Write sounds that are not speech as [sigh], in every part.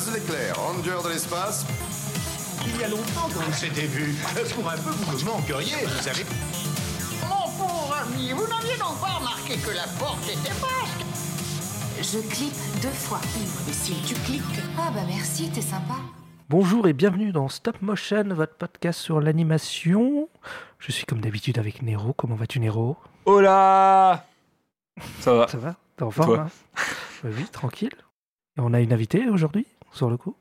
Buzz l'éclair, ranger de l'espace. Il y a longtemps qu'on s'était vu. Pour un peu, vous me manqueriez, vous savez. Mon pauvre ami, vous n'aviez donc pas remarqué que la porte était basque Je clique deux fois. Et si tu cliques. Ah bah merci, t'es sympa. Bonjour et bienvenue dans Stop Motion, votre podcast sur l'animation. Je suis comme d'habitude avec Nero. Comment vas-tu Nero? Hola Ça va Ça va? T'es en forme hein? Bah Oui, tranquille. Et on a une invitée aujourd'hui, sur le coup.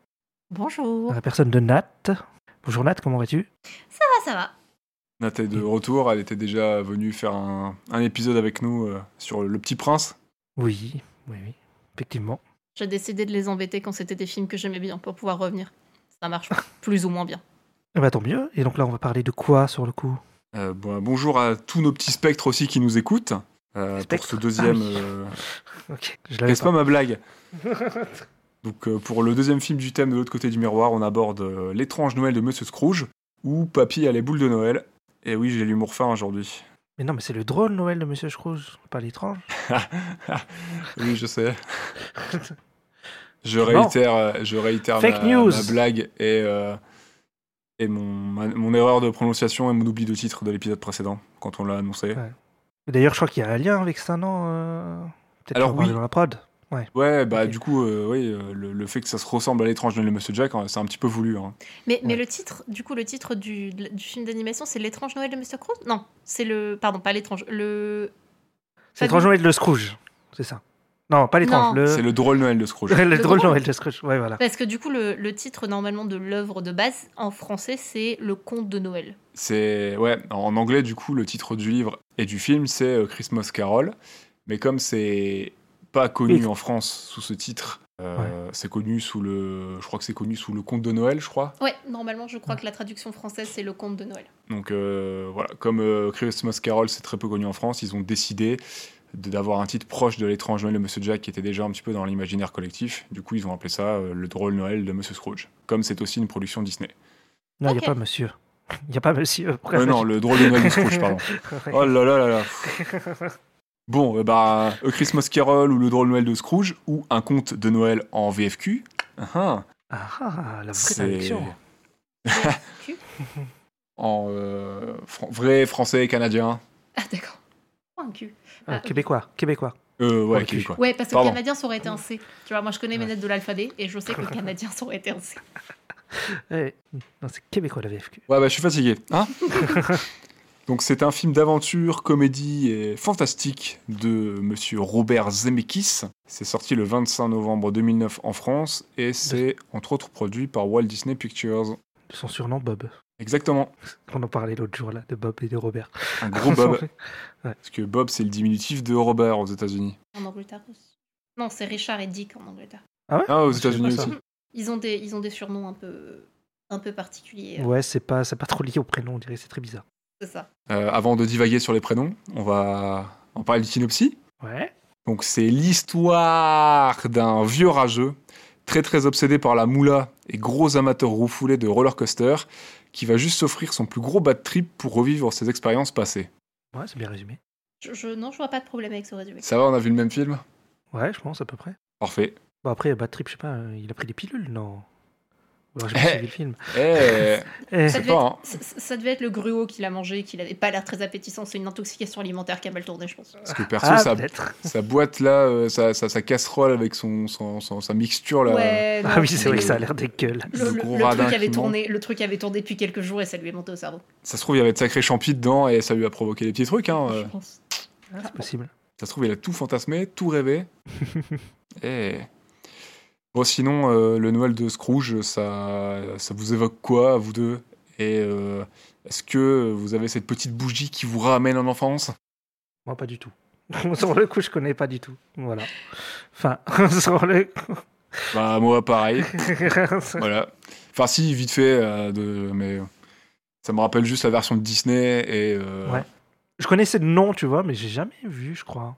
Bonjour. La personne de Nat. Bonjour Nat, comment vas-tu? Ça va, ça va. Nat est de retour, elle était déjà venue faire un, un épisode avec nous euh, sur Le Petit Prince. Oui, oui, oui, effectivement. J'ai décidé de les embêter quand c'était des films que j'aimais bien pour pouvoir revenir. Ça marche [laughs] plus ou moins bien. Eh bah tant mieux. Et donc là, on va parler de quoi sur le coup? Euh, bon, bonjour à tous nos petits spectres aussi qui nous écoutent. euh, pour ce deuxième... Ah oui. euh, [laughs] Ok, je l'avais N'est-ce pas ma blague? [laughs] Donc euh, pour le deuxième film du thème de l'autre côté du miroir, on aborde euh, l'étrange Noël de Monsieur Scrooge, où Papy a les boules de Noël. Et oui, j'ai l'humour fin aujourd'hui. Mais non, mais c'est le drôle Noël de Monsieur Scrooge, pas l'étrange. [laughs] oui, je sais. [laughs] Je Non. réitère, euh, je réitère Fake ma, news. ma blague et, euh, et mon, ma- mon erreur de prononciation et mon oubli de titre de l'épisode précédent, quand on l'a annoncé. Ouais. D'ailleurs, je crois qu'il y a un lien avec ça, non euh, Peut-être Alors, oui. dans la prod. Ouais, bah du coup, euh, oui, euh, le, le fait que ça se ressemble à l'étrange Noël de Monsieur Jack, euh, c'est un petit peu voulu. hein. Mais, mais Ouais. le titre, du coup, le titre du, du film d'animation, c'est L'étrange Noël de Mr. Cruz? Non, c'est le. Pardon, pas l'étrange. Le. C'est l'étrange Noël de Scrooge, c'est ça. Non, pas l'étrange, Non. le... C'est le drôle Noël de Scrooge. [laughs] le, Le drôle drôle. Noël de Scrooge. Ouais, voilà. Parce que du coup, le, le titre normalement de l'œuvre de base en français, c'est Le Conte de Noël. C'est ouais, en anglais du coup le titre du livre et du film c'est euh, Christmas Carol, mais comme c'est pas connu Oui. en France sous ce titre, euh, c'est connu sous le, je crois que c'est connu sous le conte de Noël, je crois. Ouais, normalement, je crois que la traduction française, c'est Le Conte de Noël. Donc euh, voilà, comme euh, Christmas Carol c'est très peu connu en France, ils ont décidé d'avoir un titre proche de l'étrange Noël de Monsieur Jack qui était déjà un petit peu dans l'imaginaire collectif. Du coup ils ont appelé ça euh, le drôle Noël de Monsieur Scrooge. Comme c'est aussi une production Disney. Non, il n'y [laughs] a pas monsieur. Il n'y a pas monsieur. Euh, non, le drôle de Noël de Scrooge, pardon. [laughs] Oh là là là là. [laughs] Bon, euh, bah, A Christmas Carol ou Le Drôle Noël de Scrooge ou Un conte de Noël en VFQ. Ah, ah, Ah, ah, la vraie. Cul. [laughs] en euh, vrai français canadien. Ah, d'accord. Oh, un cul. Ah, Ah, québécois, québécois. Euh, ouais, québécois. Ouais, parce que Pardon. canadien, ça aurait été un C. Tu vois, moi, je connais mes lettres de l'alphabet et je sais que canadien, ça aurait été un C. [laughs] Eh, Non, c'est québécois la VFQ. Ouais, bah, je suis fatigué. Hein [laughs] Donc, c'est un film d'aventure, comédie et fantastique de monsieur Robert Zemeckis. C'est sorti le 25 novembre 2009 en France et c'est entre autres produit par Walt Disney Pictures. De son surnom Bob. Exactement. On en parlait l'autre jour là, de Bob et de Robert. Un gros Bob. [laughs] Ouais. Parce que Bob, c'est le diminutif de Robert aux États-Unis. En Angleterre aussi. Non, c'est Richard et Dick en Angleterre. Ah, aux Je savais États-Unis aussi. Ils ont des, ils ont des surnoms un peu, un peu particuliers. Ouais, c'est pas, c'est pas trop lié au prénom, on dirait, c'est très bizarre. C'est ça. Euh, avant de divaguer sur les prénoms, on va en parler du synopsis. Ouais. Donc, c'est l'histoire d'un vieux rageux, très très obsédé par la moula et gros amateur roufoulé de roller coaster, qui va juste s'offrir son plus gros bad trip pour revivre ses expériences passées. Ouais, c'est bien résumé. Je, je- non, je vois pas de problème avec ce résumé. Ça va, on a vu le même film? Ouais, je pense à peu près. Parfait. Bon, après, Bad Trip, je sais pas, il a pris des pilules, non Alors j'ai Eh. pas suivi le film. Eh, [laughs] Eh, Ça devait, pas, être, hein. ça- devait être le gruau qu'il a mangé, qu'il avait pas l'air très appétissant. C'est une intoxication alimentaire qui a mal tourné, je pense. Parce que perso, ah, sa, [laughs] sa boîte là, euh, sa, sa- sa casserole avec son, son- son- sa mixture là. Ouais, non, Ah oui, c'est vrai que ça a l'air dégueule. Le, Le le- gros le radin truc avait qui tourné, le truc avait tourné depuis quelques jours et ça lui est monté au cerveau. Ça se trouve, il y avait de sacrés champis dedans et ça lui a provoqué des petits trucs. Hein. euh. Je pense. Ah, c'est possible. Ça se trouve, il a tout fantasmé, tout rêvé. [laughs] et... Bon, sinon, euh, le Noël de Scrooge, ça, ça vous évoque quoi, à vous deux? Et euh, est-ce que vous avez cette petite bougie qui vous ramène en enfance? Moi, pas du tout. [laughs] sur le coup, je connais pas du tout. Voilà. Enfin, [laughs] sur le Bah, moi, pareil. [laughs] voilà. Enfin, si, vite fait, euh, de... mais ça me rappelle juste la version de Disney et. euh, Ouais. je connaissais le nom, tu vois, mais j'ai jamais vu, je crois.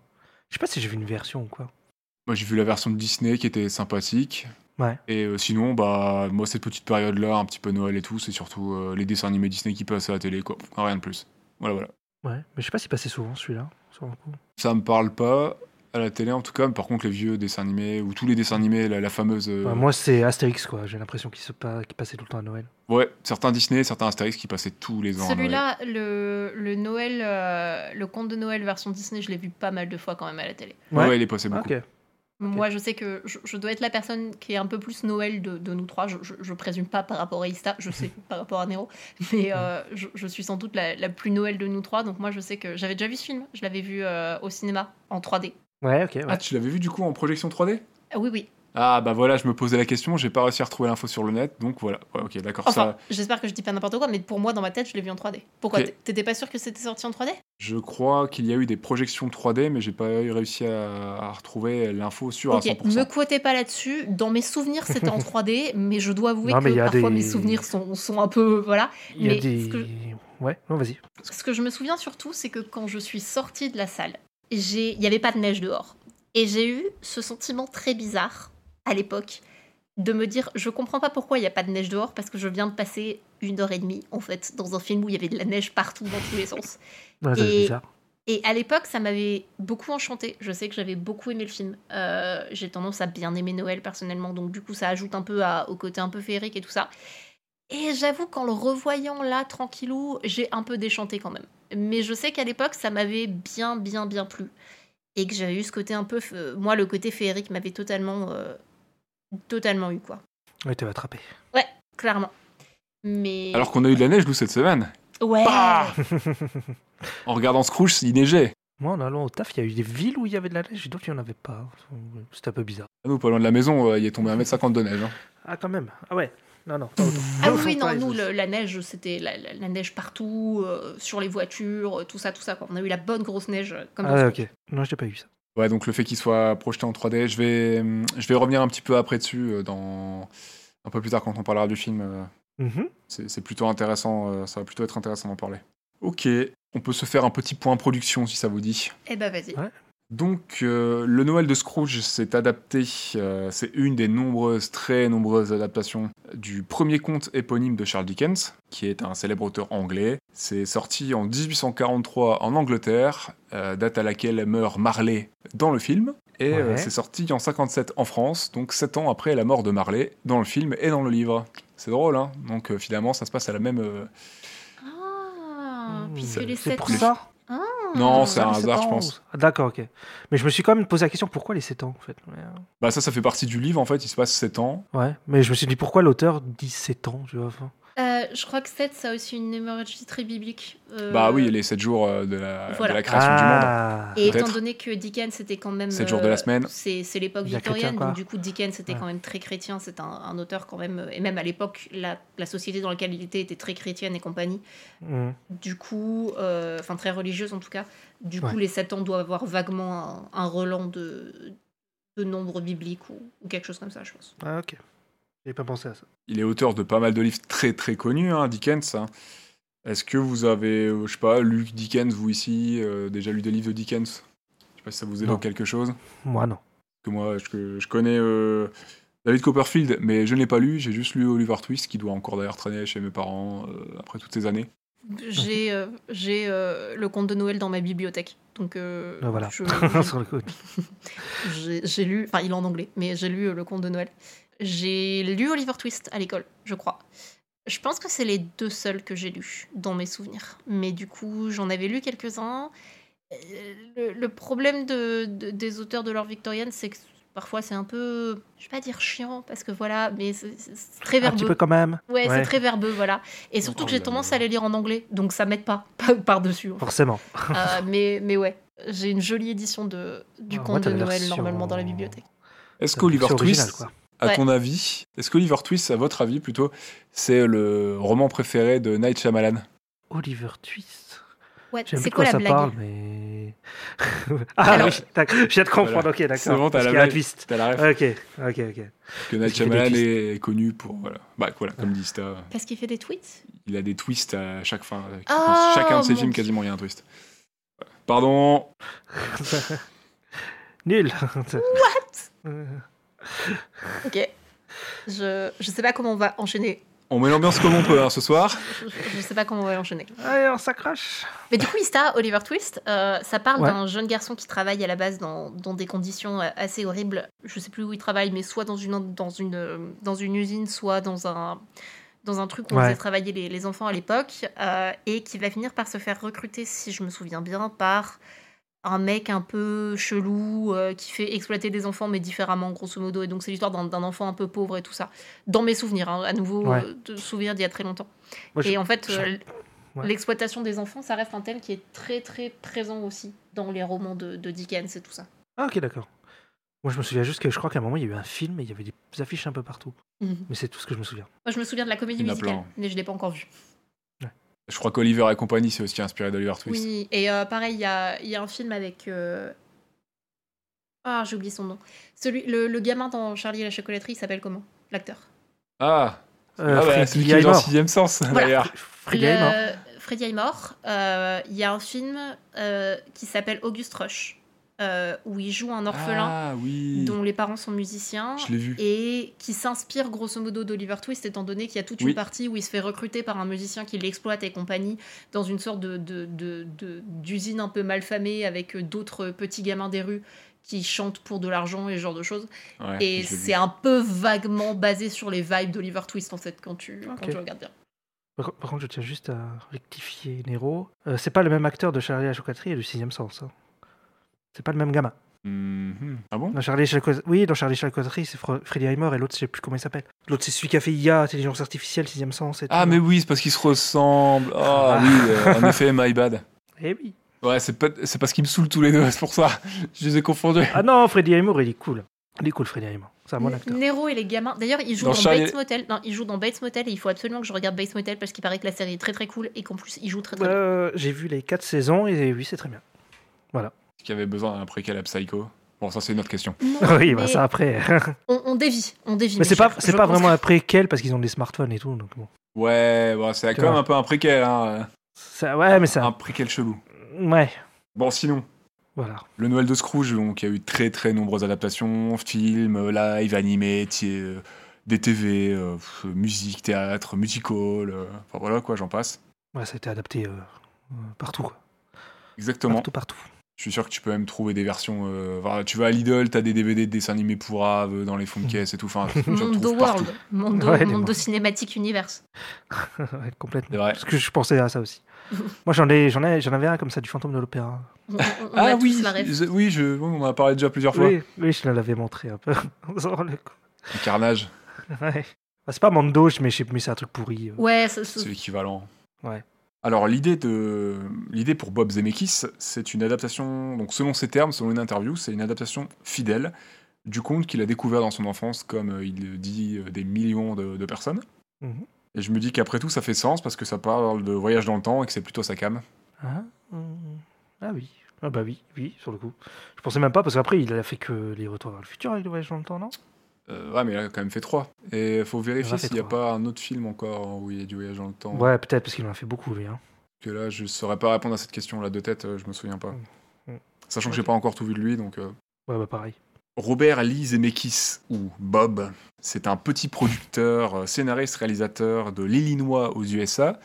Je sais pas si j'ai vu une version ou quoi. Moi, j'ai vu la version de Disney qui était sympathique. Ouais. Et euh, sinon, bah, moi, cette petite période-là, un petit peu Noël et tout, c'est surtout euh, les dessins animés Disney qui passent à la télé, quoi. Rien de plus. Voilà, voilà. Ouais, mais je sais pas s'il passait souvent celui-là, sur le coup. Ça me parle pas. à la télé en tout cas. Par contre, les vieux dessins animés ou tous les dessins animés, la, la fameuse. euh, Bah, moi, c'est Astérix, quoi. J'ai l'impression qu'il se pa- qu'il passait tout le temps à Noël. Ouais, certains Disney, certains Astérix qui passaient tous les ans. à Noël. Celui-là, le, le Noël, euh, le conte de Noël version Disney, je l'ai vu pas mal de fois quand même à la télé. Ouais, Ouais. il est passé beaucoup. Moi, je sais que je, je dois être la personne qui est un peu plus Noël de, de nous trois. Je, je, je présume pas par rapport à Ista, je sais [laughs] par rapport à Nero, mais euh, je, je suis sans doute la, la plus Noël de nous trois. Donc moi, je sais que j'avais déjà vu ce film. Je l'avais vu euh, au cinéma en 3D. Ouais, ok. ouais. Ah, tu l'avais vu du coup en projection 3D Ah oui, oui. Ah bah voilà, je me posais la question, j'ai pas réussi à retrouver l'info sur le net, donc voilà. Ouais, ok, d'accord. Enfin, Ça, j'espère que je dis pas n'importe quoi, mais pour moi, dans ma tête, je l'ai vu en 3D. Pourquoi T'étais pas sûr que c'était sorti en 3D je crois qu'il y a eu des projections 3D, mais j'ai pas réussi à, à retrouver l'info sur Ok, à 100%. me quotez pas là-dessus. Dans mes souvenirs, c'était en [laughs] 3D, mais je dois avouer Non, que y parfois des- mes souvenirs sont, sont un peu. Voilà. Il y a mais des. ce que- Ouais, non, vas-y. Ce que je me souviens surtout, c'est que quand je suis sortie de la salle, j'ai- il n'y avait pas de neige dehors. Et j'ai eu ce sentiment très bizarre, à l'époque, de me dire, je comprends pas pourquoi il n'y a pas de neige dehors, parce que je viens de passer une heure et demie, en fait, dans un film où il y avait de la neige partout, dans tous les sens. [laughs] Ouais, Et- à l'époque, ça m'avait beaucoup enchanté. Je sais que j'avais beaucoup aimé le film. Euh, j'ai tendance à bien aimer Noël personnellement, donc du coup, ça ajoute un peu à- au côté un peu féerique et tout ça. Et j'avoue qu'en le revoyant là, tranquillou, j'ai un peu déchanté quand même. Mais je sais qu'à l'époque, ça m'avait bien, bien, bien plu. Et que j'avais eu ce côté un peu. Moi, le côté féerique m'avait totalement. euh, totalement eu, quoi. Ouais, t'es attrapé. Clairement. Mais. Alors qu'on a eu de la neige, nous, cette semaine. Ouais! Bah En regardant Scrooge, il neigeait. Moi, en allant au taf, il y a eu des villes où il y avait de la neige et d'autres, il n'y en avait pas. C'était un peu bizarre. Nous, pas loin de la maison, euh, il est tombé 1m50 de neige. hein. Ah, quand même. Ah ouais. Non, non, pas autant. Ah oui, oui, non, nous, le- la neige, c'était la, la- la neige partout, euh, sur les voitures, euh, tout ça, tout ça. Quoi. On a eu la bonne grosse neige, comme Ah, ouais, ok. Non, j'ai pas eu ça. Ouais, donc le fait qu'il soit projeté en 3D, je vais, je vais revenir un petit peu après dessus, euh, dans... un peu plus tard quand on parlera du film. euh, Mhm. C'est c'est plutôt intéressant, euh, ça va plutôt être intéressant d'en parler. Ok, on peut se faire un petit point production si ça vous dit. Eh ben, vas-y. Ouais. Donc, euh, le Noël de Scrooge s'est adapté, euh, c'est une des nombreuses, très nombreuses adaptations du premier conte éponyme de Charles Dickens, qui est un célèbre auteur anglais. C'est sorti en 1843 en Angleterre, euh, date à laquelle meurt Marley dans le film. Et euh, Ouais. c'est sorti en 57 en France, donc 7 ans après la mort de Marley, dans le film et dans le livre. C'est drôle, hein Donc euh, finalement, ça se passe à la même... euh, Ah, Mmh, puisque c'est- les C'est 7 pour plus- ça Non, Ah, c'est un hasard, je pense. Ah, D'accord, ok. Mais je me suis quand même posé la question pourquoi les 7 ans en fait? Ouais. Bah ça, ça fait partie du livre, en fait, il se passe 7 ans. Ouais, mais je me suis dit pourquoi l'auteur dit 7 ans, tu vois. enfin? Euh, je crois que 7, ça a aussi une émologie très biblique. Euh, Bah oui, les 7 jours euh, de la, Voilà. de la création du monde. Ah, Et étant donné que Dickens c'était quand même. Sept jours de la semaine. C'est c'est l'époque victorienne, donc du coup Dickens était Ouais. quand même très chrétien. C'est un, un auteur quand même. Et même à l'époque, la, la société dans laquelle il était était très chrétienne et compagnie. Mhm. Du coup, euh, enfin très religieuse en tout cas. Du coup, les 7 ans doivent avoir vaguement un, un relent de, de nombre biblique ou, ou quelque chose comme ça, je pense. Ah, ok. J'ai pas pensé à ça. Il est auteur de pas mal de livres très très connus, hein, Dickens. hein. Est-ce que vous avez, euh, je sais pas, lu Dickens, vous ici, euh, déjà lu des livres de Dickens? Je sais pas si ça vous évoque Non. quelque chose. Moi, non. Que moi, je, que je connais euh, David Copperfield, mais je ne l'ai pas lu. J'ai juste lu Oliver Twist, qui doit encore d'ailleurs traîner chez mes parents euh, après toutes ces années. J'ai euh, j'ai euh, le conte de Noël dans ma bibliothèque. Donc, euh, Ah, voilà. je- [laughs] Sur le coup. [laughs] j'ai j'ai lu, enfin, il est en anglais, mais j'ai lu euh, le conte de Noël. J'ai lu Oliver Twist à l'école, je crois. Je pense que c'est les deux seuls que j'ai lus dans mes souvenirs. Mais du coup, j'en avais lu quelques-uns. Euh, Le, le problème de, de- des auteurs de l'heure victorienne, c'est que parfois c'est un peu, je vais pas dire chiant, parce que voilà, mais c'est très Un petit verbeux. peu quand même. Ouais, Ouais. c'est très verbeux, voilà. Et surtout que j'ai tendance à les lire en anglais, donc ça m'aide pas [laughs] par-dessus. en fait. Forcément. Euh, mais, mais ouais, j'ai une jolie édition de, du Ah, conte de Noël version- normalement dans la bibliothèque. Est-ce qu'Oliver Twist, quoi. À Ouais. ton avis, est-ce qu'Oliver Twist, à votre avis plutôt, c'est le roman préféré de Night Shyamalan? Oliver Twist? Ouais, c'est quoi quoi la ça blague parle, mais. [laughs] ah Alors- oui, viens de comprendre, Voilà. ok, d'accord. C'est bon, t'as la blague. twist. T'as la ref Ok, ok, ok. Que Night Shyamalan est connu pour. Voilà. Bah voilà, comme dit Sta, Parce qu'il fait des tweets il a des twists à chaque fin. Oh, Dans chacun de ses films, quasiment, il y a un twist. Pardon? [laughs] Nul. [laughs] Ok. Je, je sais pas comment on va enchaîner On met l'ambiance comme on peut hein, ce soir. Je, je sais pas comment on va enchaîner. Allez, on s'accroche. Mais du coup, Ista, Oliver Twist, euh, ça parle Ouais. d'un jeune garçon qui travaille à la base dans, dans des conditions euh, assez horribles. Je sais plus où il travaille, mais soit dans une, dans une, euh, dans une usine, soit dans un, dans un truc où on faisait travailler les, les enfants à l'époque, euh, et qui va finir par se faire recruter, si je me souviens bien, par un mec un peu chelou euh, qui fait exploiter des enfants, mais différemment, grosso modo. Et donc, c'est l'histoire d'un enfant un peu pauvre et tout ça. Dans mes souvenirs, hein, à nouveau, Ouais. euh, de souvenirs d'il y a très longtemps. Moi, je- Et en fait, je- euh, ouais. l'exploitation des enfants, ça reste un thème qui est très très présent aussi dans les romans de, de Dickens et tout ça. Ah, ok, d'accord. Moi, je me souviens juste que je crois qu'à un moment, il y a eu un film et il y avait des affiches un peu partout. Mais c'est tout ce que je me souviens. Moi, je me souviens de la comédie musicale, mais je l'ai pas encore vue. Je crois qu'Oliver et compagnie, c'est aussi inspiré d'Oliver Twist. Oui, et euh, pareil, il y a, il y a un film avec. euh, Ah, j'ai oublié son nom. Celui, le, le gamin dans Charlie et la chocolaterie, il s'appelle comment L'acteur. Ah, Euh, ah bah, Freddy celui qui est dans sixième sens, Voilà. d'ailleurs. Freddy. Freddie Highmore. euh, Il y a un film euh, qui s'appelle August Rush, euh, où il joue un orphelin Ah oui, dont les parents sont musiciens. je l'ai vu. et qui s'inspire grosso modo d'Oliver Twist, étant donné qu'il y a toute une partie où il se fait recruter par un musicien qui l'exploite et compagnie dans une sorte de, de- de- de- d'usine un peu malfamée avec d'autres petits gamins des rues qui chantent pour de l'argent et ce genre de choses. Ouais, et c'est un peu vaguement basé sur les vibes d'Oliver Twist en fait quand tu, quand tu regardes bien. Par, co- par contre, je tiens juste à rectifier Nero. Euh, c'est pas le même acteur de Charlie chocolaterie et du sixième sens. hein. C'est pas le même gamin. Mhm. Ah bon? Dans Charlie Choco- Oui, dans Charlie chocolaterie, c'est Fre- Freddy Highmore et l'autre, je sais plus comment il s'appelle. L'autre, c'est celui qui a fait IA, intelligence artificielle, sixième sens. Et Ah, mais oui, c'est parce qu'ils se ressemblent. Ah oui, euh, en effet, my bad. [laughs] Eh oui. Ouais, c'est pas- c'est parce qu'ils me saoulent tous les deux, [laughs] c'est pour ça. Je les ai confondus. Ah non, Freddy Highmore, il est cool. Il est cool, Freddy Highmore. C'est un bon acteur. Nero et les gamins. D'ailleurs, il joue Dans dans, Charlie- Bates Motel. Non, il joue dans Bates Motel et il faut absolument que je regarde Bates Motel parce qu'il paraît que la série est très très cool et qu'en plus il joue très très bien. Euh, J'ai vu les quatre saisons et oui, c'est très bien. Est-ce qu'il y avait besoin d'un préquel à Psycho Bon, ça, c'est une autre question. Non, [laughs] oui, bah ça après. [laughs] on, on dévie, on dévie. mais c'est pas, c'est pas vraiment un préquel parce qu'ils ont des smartphones et tout. Donc bon. Ouais, bon, c'est quand même un peu un préquel, hein. Ça, ouais, mais ça. Un préquel chelou. Ouais, Bon, sinon, voilà. le Noël de Scrooge, donc il y a eu très très nombreuses adaptations, films, live, animés, euh, des TV, euh, pff, musique, théâtre, musical, euh, enfin voilà quoi, j'en passe. Ouais, ça a été adapté euh, partout. Exactement. Partout, partout. Je suis sûr que tu peux même trouver des versions. euh, voilà, tu vas à Lidl, t'as des DVD de dessins animés pourraves dans les fonds de caisse et tout. Enfin, tu Mondo. World, Mondo, Ouais, Mondo. Cinématique Universe. [laughs] ouais, complètement. C'est vrai. Parce que je pensais à ça aussi. [laughs] Moi, j'en ai, j'en ai, j'en avais un comme ça du fantôme de l'opéra. On, on- on Ah oui, la je- oui, je, oui, on en a parlé déjà plusieurs fois. Oui, oui, je l'avais montré un peu. [laughs] Le carnage, Ouais. Bah, c'est pas Mando, mais, mais c'est un truc pourri. euh. Ouais, ça- ça- c'est l'équivalent. Ouais. Alors l'idée de l'idée pour Bob Zemeckis, c'est une adaptation. Donc selon ses termes, selon une interview, c'est une adaptation fidèle du conte qu'il a découvert dans son enfance, comme euh, il le dit euh, des millions de, de personnes. Mhm. Et je me dis qu'après tout, ça fait sens parce que ça parle de voyage dans le temps et que c'est plutôt sa cam. Ah, hum. ah oui. Ah bah oui, oui, sur le coup. Je pensais même pas, parce qu'après, il a fait que les retours vers le futur avec le voyage dans le temps, non? Euh, ouais, mais il a quand même fait trois. Et il faut vérifier s'il n'y a pas un autre film encore où il y a du voyage dans le temps. Ouais, peut-être, parce qu'il en a fait beaucoup, lui. Hein. Que là, je saurais pas répondre à cette question là de tête, euh, je me souviens pas. Mm. Sachant que j'ai pas encore tout vu de lui, donc. euh, Ouais, bah pareil. Robert Lee Zemeckis, ou Bob, c'est un petit producteur, scénariste, réalisateur de l'Illinois aux USA.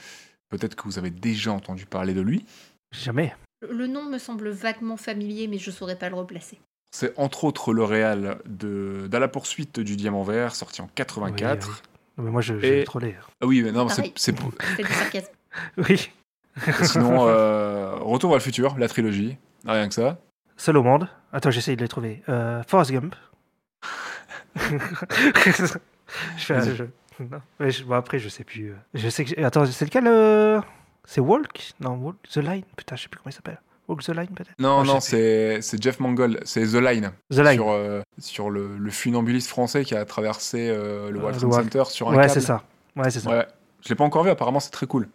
Peut-être que vous avez déjà entendu parler de lui. Jamais. Le nom me semble vaguement familier, mais je saurais pas le replacer. C'est entre autres le réal de d'À la poursuite du diamant vert, sorti en 84. Oui, oui. Non, mais moi, je, j'ai Et- trop l'air. Ah oui, mais non, c'est Pareil. c'est pour-. [laughs] Oui. Sinon, euh, Retour vers le futur, la trilogie, rien que ça. Seul au monde. Attends, j'essaye de les trouver. Euh, Forrest Gump. [laughs] je fais un jeu. Non. Mais je- bon, après, je sais plus. euh. Je sais que. Attends, c'est lequel euh, C'est Walk? Non, Walk The Line. Putain, je sais plus comment il s'appelle. Walk the Line, peut-être Non, je non, c'est c'est Jeff Mangold, c'est The Line, The Line. sur, euh, sur le, le funambuliste français qui a traversé euh, le Euh, World World- Center sur un Ouais, câble. c'est ça. Ouais, c'est ça. Ouais. Ouais, je l'ai pas encore vu, apparemment c'est très cool.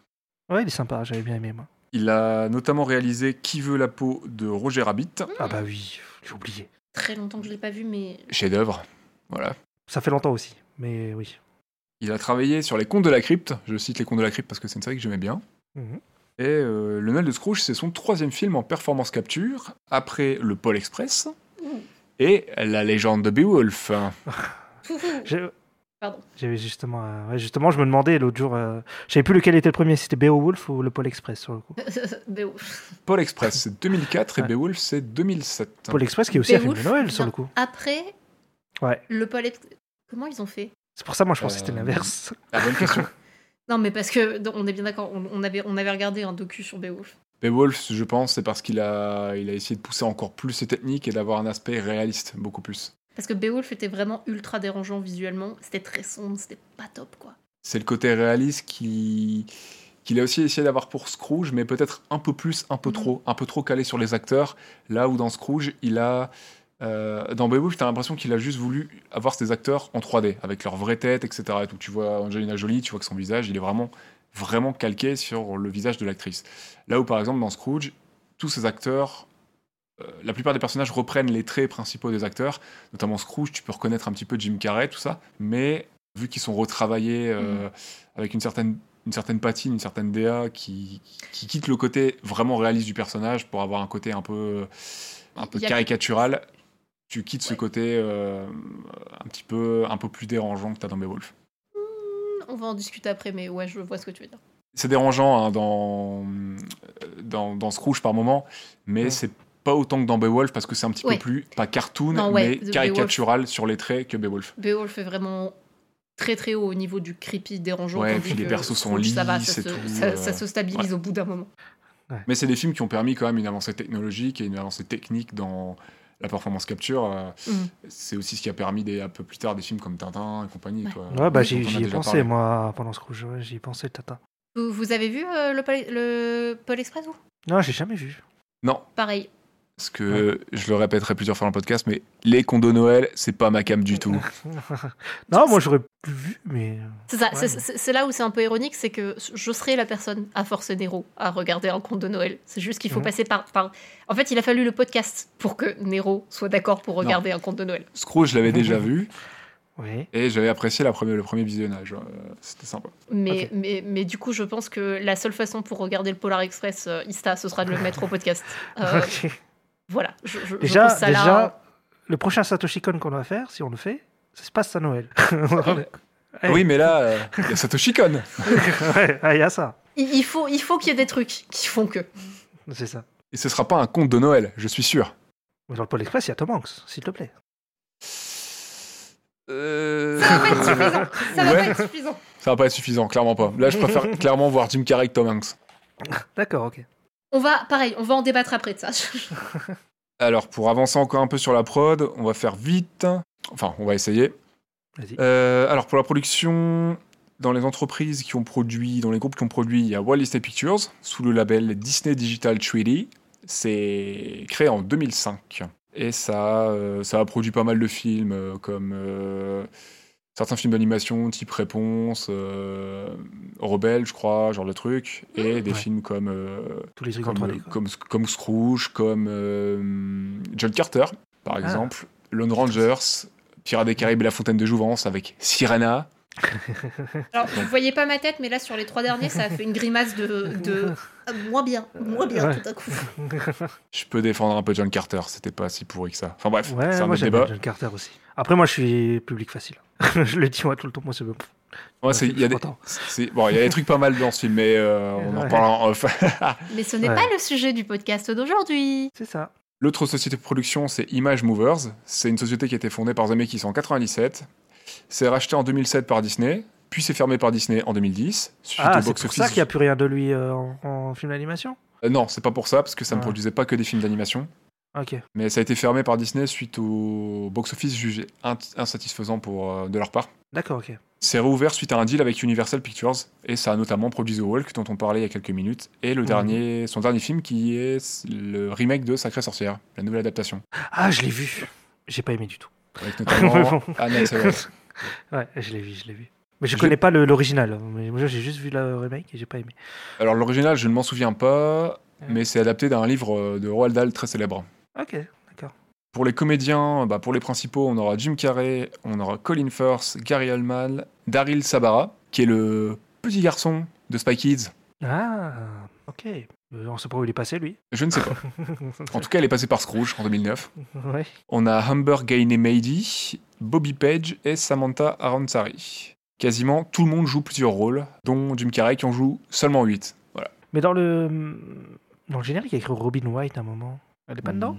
il est sympa. J'avais bien aimé, moi. Il a notamment réalisé Qui veut la peau de Roger Rabbit, Ah bah oui, j'ai oublié. Très longtemps que je l'ai pas vu, mais chef-d'œuvre. Voilà. Ça fait longtemps aussi. Mais oui. Il a travaillé sur Les Contes de la Crypte. Je cite Les Contes de la Crypte parce que c'est une série que j'aimais bien. Mhm. Et euh, Le Noël de Scrooge, c'est son troisième film en performance capture, après Le Pôle Express et La légende de Beowulf. [laughs] Je- Pardon. J'avais justement, euh, ouais, justement, je me demandais l'autre jour, euh, je savais plus lequel était le premier, si c'était Beowulf ou le Pôle Express sur le coup. [laughs] Beowulf. Pôle Express, c'est 2004 et Ouais. Beowulf, c'est 2007. Pôle Express qui est aussi un film de Beowulf Noël sur le coup. Après, Ouais. le Pôle Ex- Comment ils ont fait? C'est pour ça, moi, je pense que c'était Euh, l'inverse. Ah, bonne question. [laughs] Non, mais parce que on est bien d'accord, on, on avait, on avait regardé un docu sur Beowulf. Beowulf, je pense, c'est parce qu'il a, il a essayé de pousser encore plus ses techniques et d'avoir un aspect réaliste, beaucoup plus. Parce que Beowulf était vraiment ultra dérangeant visuellement. C'était très sombre, c'était pas top, quoi. C'est le côté réaliste qui qu'il a aussi essayé d'avoir pour Scrooge, mais peut-être un peu plus, un peu Mhm. trop, un peu trop calé sur les acteurs. Là où dans Scrooge, il a euh, dans Beowulf, t'as l'impression qu'il a juste voulu avoir ses acteurs en 3D avec leur vraie tête, etc. Et tout. Tu vois Angelina Jolie, tu vois que son visage, il est vraiment, vraiment calqué sur le visage de l'actrice. Là où par exemple dans Scrooge, tous ces acteurs, euh, la plupart des personnages reprennent les traits principaux des acteurs, notamment Scrooge, tu peux reconnaître un petit peu Jim Carrey, tout ça, mais vu qu'ils sont retravaillés euh, avec une certaine une certaine patine, une certaine DA qui, qui quitte le côté vraiment réaliste du personnage pour avoir un côté un peu, un peu caricatural. Tu quittes ce côté euh, un petit peu, un peu plus dérangeant que tu as dans Beowulf. On va en discuter après, mais ouais, je vois ce que tu veux dire. C'est dérangeant hein, dans, dans, dans Scrooge par moment, mais Ouais. c'est pas autant que dans Beowulf parce que c'est un petit Ouais. peu plus, pas cartoon, Non, ouais, mais The caricatural sur les traits que Beowulf. Beowulf est vraiment très très haut au niveau du creepy dérangeant. Ouais, tandis puis les persos sont Scrooge, ça va, lisses ça et se, tout, ça, euh, ça se stabilise ouais. au bout d'un moment. Mais c'est des films qui ont permis quand même une avancée technologique et une avancée technique dans la performance capture. euh, Mhm. C'est aussi ce qui a permis des, un peu plus tard des films comme Tintin et compagnie. Ouais. Quoi, Ouais, bah j'y ai pensé, parlé. moi, pendant Scrooge. Ouais, j'y ai pensé, Tata. Vous, vous avez vu euh, le, Pôle- le Pôle Express vous? Non, j'ai jamais vu. Non, Pareil. Parce que je le répéterai plusieurs fois dans le podcast, mais les condos Noël, c'est pas ma cam du tout. [laughs] non, moi j'aurais vu, mais. C'est ça, Ouais. c'est- là où c'est un peu ironique, c'est que je serais la personne à forcer Nero à regarder un conte de Noël. C'est juste qu'il faut Mhm. passer par, par... En fait, il a fallu le podcast pour que Nero soit d'accord pour regarder un conte de Noël. Scrooge, je l'avais déjà vu [laughs] Oui. et j'avais apprécié la première, le premier visionnage. euh, C'était sympa. Mais, mais, mais du coup, je pense que la seule façon pour regarder le Polar Express euh, Ista, ce sera de le [laughs] mettre au podcast. Euh, Ok. Voilà, je, je, je Déjà, pose ça là. déjà le prochain Satoshi Kon qu'on va faire, si on le fait, ça se passe à Noël. [laughs] Ouais. Oui, mais là, euh, il y a Satoshi Kon. [laughs] ouais, ah, il y a ça. Il, il faut, il faut qu'il y ait des trucs qui font que. C'est ça. Et ce sera pas un conte de Noël, je suis sûr. Dans le Pôle Express, il y a Tom Hanks, s'il te plaît. Euh, Ça va pas être suffisant. Ça va [laughs] ouais. pas être suffisant. Ça va pas être suffisant, clairement pas. Là, je préfère clairement voir Jim Carrey que Tom Hanks. D'accord, ok. On va, pareil, on va en débattre après de ça. [laughs] Alors, pour avancer encore un peu sur la prod, on va faire vite. Enfin, on va essayer. Vas-y. Euh, alors, pour la production, dans les entreprises qui ont produit, dans les groupes qui ont produit, il y a Walt Disney Pictures, sous le label Disney Digital 3D. C'est créé en 2005. Et ça, euh, ça a produit pas mal de films, euh, comme euh, certains films d'animation, type Réponse, euh, Rebelle, je crois, genre de truc, et des Ouais. films comme euh, Tous les trucs en comme, 3D. quoi. comme, comme Scrooge, comme euh, John Carter, par Ah. exemple, Lone Rangers, Pirates des Caraïbes et La Fontaine de Jouvence avec Sirena. [laughs] Alors, vous voyez pas ma tête, mais là, sur les trois derniers, ça a fait une grimace de. de... Ah, moins bien, moins bien Ouais. tout à coup. [laughs] Je peux défendre un peu John Carter, c'était pas si pourri que ça. Enfin bref, Ouais, c'est un moi autre débat. John Carter aussi. Après, moi je suis public facile. [laughs] je le dis moi tout le temps, moi c'est bon. Ouais, c'est- je il y a des, content. c'est- bon, il y a des trucs pas mal dans ce film, mais euh, on en reparlera en off. [laughs] Mais ce n'est Ouais. pas le sujet du podcast d'aujourd'hui. C'est ça. L'autre société de production, c'est Image Movers. C'est une société qui a été fondée par Zemeckis en 97. C'est racheté en 2007 par Disney, puis c'est fermé par Disney en 2010. Suite Ah, c'est pour ça qu'il n'y a plus rien de lui euh, en, en film d'animation? Euh, non, c'est pas pour ça, parce que ça ne Ah. produisait pas que des films d'animation. Mais ça a été fermé par Disney suite au box-office jugé insatisfaisant pour, euh, de leur part. D'accord, ok. C'est réouvert suite à un deal avec Universal Pictures, et ça a notamment produit The Walk, dont on parlait il y a quelques minutes, et le Mhm. dernier, son dernier film qui est le remake de Sacrée Sorcière, la nouvelle adaptation. Ah, je l'ai vu. J'ai pas aimé du tout. Avec notamment [laughs] Anna. [laughs] Ouais, je l'ai vu, je l'ai vu. Mais je Je- connais pas l'original. Mais moi j'ai juste vu le remake et j'ai pas aimé. Alors l'original, je ne m'en souviens pas, Ouais. mais c'est adapté d'un livre euh, de Roald Dahl très célèbre. Ok, d'accord. Pour les comédiens, bah, pour les principaux, on aura Jim Carrey, on aura Colin Firth, Gary Oldman, Daryl Sabara, qui est le petit garçon de Spy Kids. Ah, ok. Euh, on sait pas où il est passé, lui. Je ne sais pas. [laughs] En tout cas, elle est passée par Scrooge en 2009. ouais. On a Humber Gaine Mady, Bobby Page et Samantha Aransari. Quasiment tout le monde joue plusieurs rôles, dont Jim Carrey qui en joue seulement 8. Voilà. Mais dans le, dans le générique, il y a écrit Robin White à un moment. Elle est pas dedans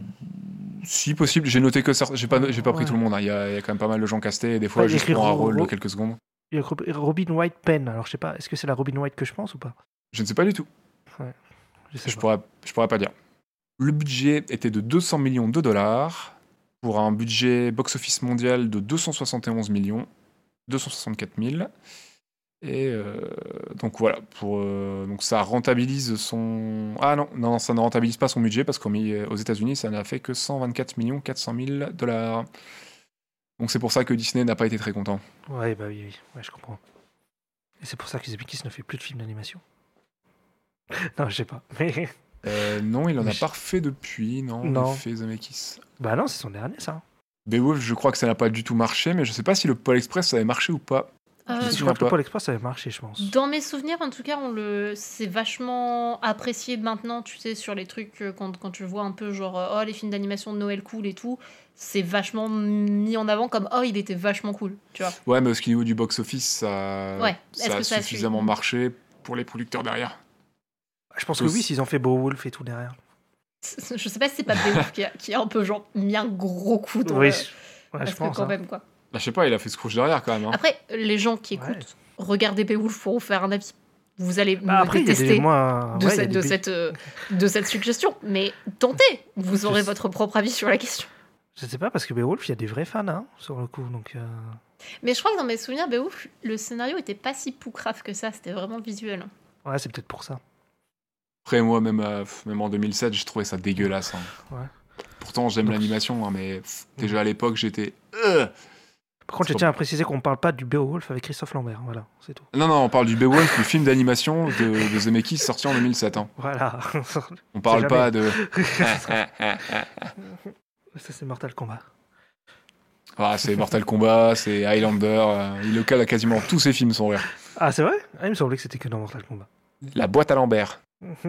Si possible, j'ai noté que certains. J'ai pas, j'ai pas pris Ouais. tout le monde. hein. Il y, a, il y a quand même pas mal de gens castés et des fois Ouais, juste pour un rôle de quelques secondes. Il y a écrit Robin White Pen. Alors, je sais pas, est-ce que c'est la Robin White que je pense ou pas? Je ne sais pas du tout. Je sais Je pas. pourrais, je pourrais pas dire. Le budget était de 200 millions de dollars pour un budget box-office mondial de 271 millions, 264 000. Et euh, donc voilà, pour, euh, donc ça rentabilise son. Ah non, non, ça ne rentabilise pas son budget parce qu'aux États-Unis, ça n'a fait que 124 millions 400 000 dollars. Donc c'est pour ça que Disney n'a pas été très content. Ouais, bah oui, oui. Ouais, je comprends. Et c'est pour ça que Zemeckis ne fait plus de films d'animation. [laughs] non, je sais pas. Mais... Euh, non, il en Mais a je- [laughs] pas refait depuis, non, Non. il fait Zemeckis. bah non, c'est son dernier, ça. Beowulf, je crois que ça n'a pas du tout marché, mais je sais pas si le Pôle Express ça avait marché ou pas. Euh, me je souviens crois que pas. le Pôle Express, ça avait marché, je pense. Dans mes souvenirs, en tout cas, on le, c'est vachement apprécié maintenant, tu sais, sur les trucs euh, quand, quand tu vois un peu genre euh, oh les films d'animation de Noël cool et tout, c'est vachement mis en avant comme oh il était vachement cool, tu vois. Ouais, mais au niveau du box-office, ça, Ouais. Est-ce ça a ça suffisamment marché pour les producteurs derrière? Je pense que oui, s'ils ont fait Beowulf et tout derrière. [laughs] Je sais pas si c'est pas Beowulf qui a, qui a un peu genre mis un gros coup dans oui, le- je- ouais, parce je que pense. quand hein. même quoi. Bah, je sais pas, il a fait Scrooge derrière quand même. hein. Après, les gens qui écoutent, Ouais. regardez Beowulf pour vous faire un avis. Vous allez Bah, me après, détester moins. de, ouais, cette, de, cette, euh, de cette suggestion, mais tentez, vous aurez Je- votre propre avis sur la question. Je sais pas, parce que Beowulf, il y a des vrais fans, hein, sur le coup. Donc, euh, Mais je crois que dans mes souvenirs, Beowulf, le scénario était pas si poucrave que ça, c'était vraiment visuel. ouais, c'est peut-être pour ça. Après, moi, même, euh, même en 2007, j'ai trouvé ça dégueulasse. hein. Ouais. Pourtant, j'aime l'animation, hein, mais pff, déjà à l'époque, j'étais. Euh Par contre, je tiens à préciser qu'on parle pas du Beowulf avec Christophe Lambert. Voilà, c'est tout. Non, non, on parle du Beowulf, du film d'animation de, de Zemeckis sorti en 2007. hein. Voilà. On parle pas de. [laughs] ça, c'est Mortal Kombat. Ah, c'est Mortal Kombat, c'est Highlander. euh, il le cale à quasiment tous ses films, son rire. Ah, c'est vrai? Ah, il me semblait que c'était que dans Mortal Kombat. La boîte à Lambert. [laughs]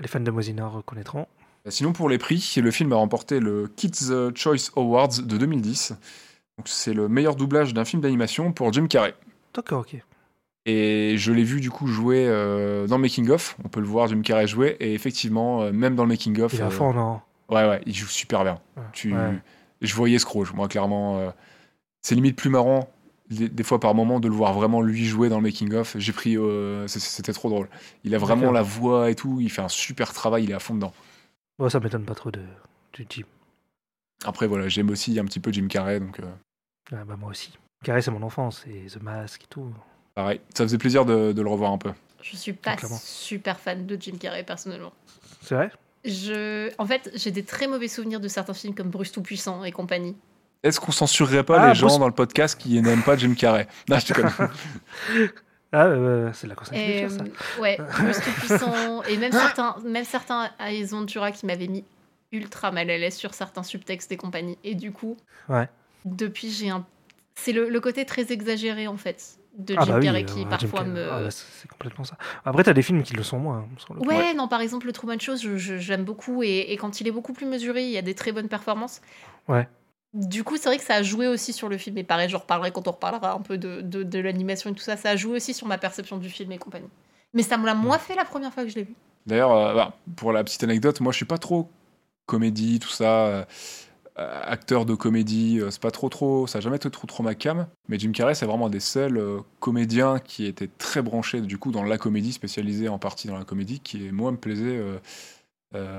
Les fans de Mosinor reconnaîtront. Sinon, pour les prix, le film a remporté le Kids Choice Awards de 2010. C'est le meilleur doublage d'un film d'animation pour Jim Carrey. D'accord, ok. Et je l'ai vu du coup jouer euh, dans le making of. On peut le voir Jim Carrey jouer. Et effectivement, euh, même dans le making of, Il est à euh, fond, non? Ouais, ouais, il joue super bien. Ouais. Tu... Ouais. Je voyais Scrooge, moi clairement. C'est limite plus marrant des fois par moment de le voir vraiment lui jouer dans le making of. J'ai pris, euh, c'était trop drôle. Il a vraiment la voix et tout. Il fait un super travail. Il est à fond dedans. Bon, ça m'étonne pas trop de, du Jim. Après voilà, j'aime aussi un petit peu Jim Carrey, donc euh, Ah, bah, moi aussi. Carré, c'est mon enfance, et The Mask et tout. pareil. Ça faisait plaisir de, de le revoir un peu. Je suis pas Clairement. super fan de Jim Carrey personnellement. C'est vrai? Je... En fait, j'ai des très mauvais souvenirs de certains films comme Bruce Tout-Puissant et compagnie. Est-ce qu'on censurerait pas Ah, les gens dans le podcast qui n'aiment pas Jim Carrey? [laughs] Non, je te connais. Ah, euh, c'est de la culture, ça. euh, ouais, Bruce Tout-Puissant et même certains, même certains Ace Ventura qui m'avaient mis ultra mal à l'aise sur certains subtextes et compagnie. Et du coup, Ouais. depuis, j'ai un. C'est le, le côté très exagéré en fait de Ah Jim bah oui, Carrey euh, qui Jim parfois Carrey. me. Ah, bah, c'est complètement ça. Après, t'as des films qui le sont moins. hein, sur le. Ouais, non, par exemple, le Truman Show, je- je- j'aime beaucoup. Et, et quand il est beaucoup plus mesuré, il y a des très bonnes performances. Ouais. Du coup, c'est vrai que ça a joué aussi sur le film. Et pareil, j'en reparlerai quand on reparlera un peu de, de, de l'animation et tout ça. Ça a joué aussi sur ma perception du film et compagnie. Mais ça me l'a moins fait la première fois que je l'ai vu. D'ailleurs, euh, bah, pour la petite anecdote, moi je suis pas trop comédie, tout ça, euh, acteur de comédie, euh, c'est pas trop trop, ça a jamais été trop trop ma cam. Mais Jim Carrey, c'est vraiment un des seuls euh, comédiens qui était très branché du coup dans la comédie, spécialisé en partie dans la comédie, qui moi me plaisait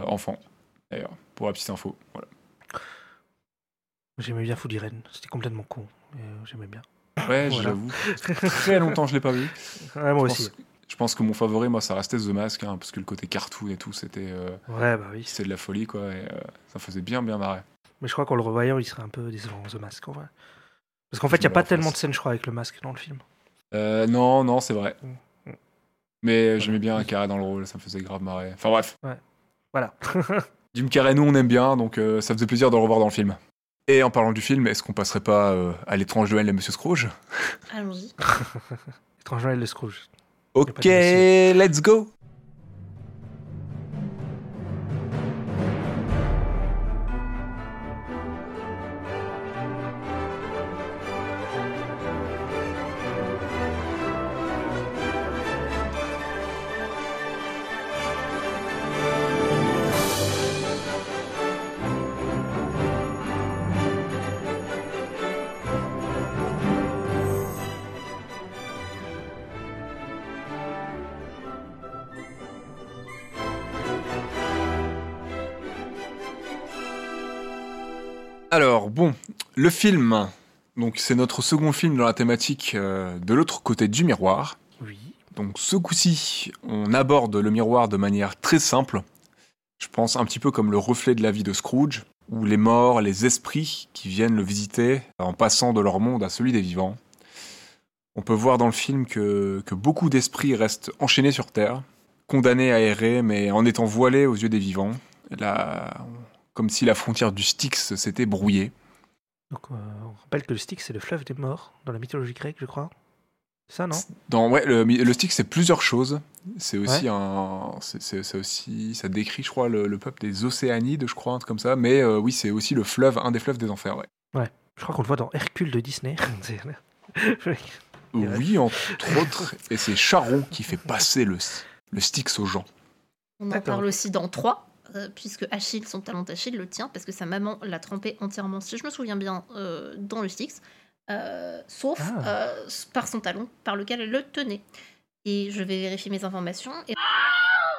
enfant. D'ailleurs, pour la petite info. Voilà. J'aimais bien Food Irene. C'était complètement con. mais, J'aimais bien. Ouais, [laughs] Voilà. j'avoue. Très longtemps je l'ai pas vu. Ouais, moi Je aussi. Je pense que mon favori, moi, ça restait The Mask, hein, parce que le côté cartoon et tout, c'était euh, Ouais, bah oui. c'était de la folie, quoi. Et, euh, ça faisait bien, bien marrer. Mais je crois qu'en le revoyant, il serait un peu décevant, The Mask, en vrai. Parce qu'en fait, il n'y a pas tellement de scènes, je crois, avec le masque dans le film. Euh, non, non, c'est vrai. Mm, mm. Mais j'aimais bien Carrey dans le rôle, ça me faisait grave marrer. Enfin bref, Voilà. [laughs] Jim Carrey, nous on aime bien, donc euh, ça faisait plaisir de le revoir dans le film. Et en parlant du film, est-ce qu'on passerait pas euh, à l'étrange Joël et Monsieur Scrooge? Allons-y. [laughs] Étrange Noël de Scrooge. Ok, let's go le film. Donc, c'est notre second film dans la thématique euh, de l'autre côté du miroir. Oui. Donc, ce coup-ci, on aborde le miroir de manière très simple. Je pense un petit peu comme le reflet de la vie de Scrooge, où les morts, les esprits qui viennent le visiter en passant de leur monde à celui des vivants. On peut voir dans le film que, que beaucoup d'esprits restent enchaînés sur Terre, condamnés à errer, mais en étant voilés aux yeux des vivants. Là, comme si la frontière du Styx s'était brouillée. Donc, euh, on rappelle que le Styx, c'est le fleuve des morts dans la mythologie grecque, je crois. Ça, non Dans, ouais, le, le Styx, c'est plusieurs choses. C'est aussi un. c'est- aussi. Ça décrit, je crois, le, le peuple des Océanides, je crois, un truc comme ça. Mais euh, oui, c'est aussi le fleuve, un des fleuves des enfers, ouais. Je crois qu'on le voit dans Hercule de Disney. [laughs] Ouais. Oui, entre autres. Et c'est Charon qui fait passer le, le Styx aux gens. On en parle aussi dans 3, euh, puisque Achille, son talent d'Achille, le tient, parce que sa maman l'a trempé entièrement, si je me souviens bien, euh, dans le Styx, euh, sauf Ah. euh, par son talon, par lequel elle le tenait. Et je vais vérifier mes informations, et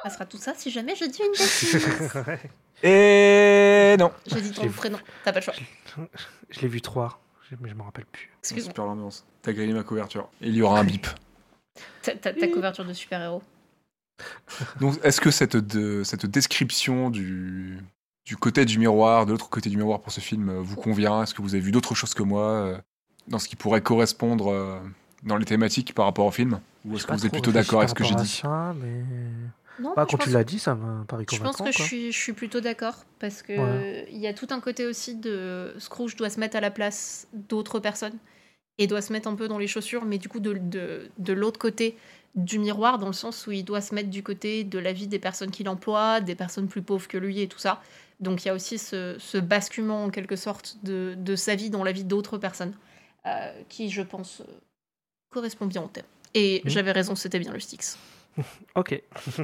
ça sera tout ça si jamais je dis une bêtise. [laughs] Ouais. Et non. J'ai dit ton prénom, t'as pas le choix. Je l'ai vu trois, mais je m'en rappelle plus. Excuse-moi, Super l'ambiance. T'as grillé ma couverture. Il y aura un bip. ta, ta- ta couverture de super-héros. Donc, est-ce que cette, de- cette description du, du côté du miroir, de l'autre côté du miroir pour ce film euh, vous convient? Est-ce que vous avez vu d'autres choses que moi euh, dans ce qui pourrait correspondre euh, dans les thématiques par rapport au film? Ou est-ce que pas vous êtes plutôt d'accord avec ce que j'ai dit? ça, mais... Non, Bah, quand tu pense- l'as dit, ça m'a paru Je pense que je suis, je suis plutôt d'accord parce que Ouais. il y a tout un côté aussi de Scrooge doit se mettre à la place d'autres personnes et doit se mettre un peu dans les chaussures, mais du coup de, de, de l'autre côté du miroir, dans le sens où il doit se mettre du côté de la vie des personnes qu'il emploie, des personnes plus pauvres que lui et tout ça. Donc il y a aussi ce, ce basculement en quelque sorte de, de sa vie dans la vie d'autres personnes euh, qui, je pense, euh, correspond bien au thème. Et j'avais raison, c'était bien le Styx. [laughs] Ok. [laughs]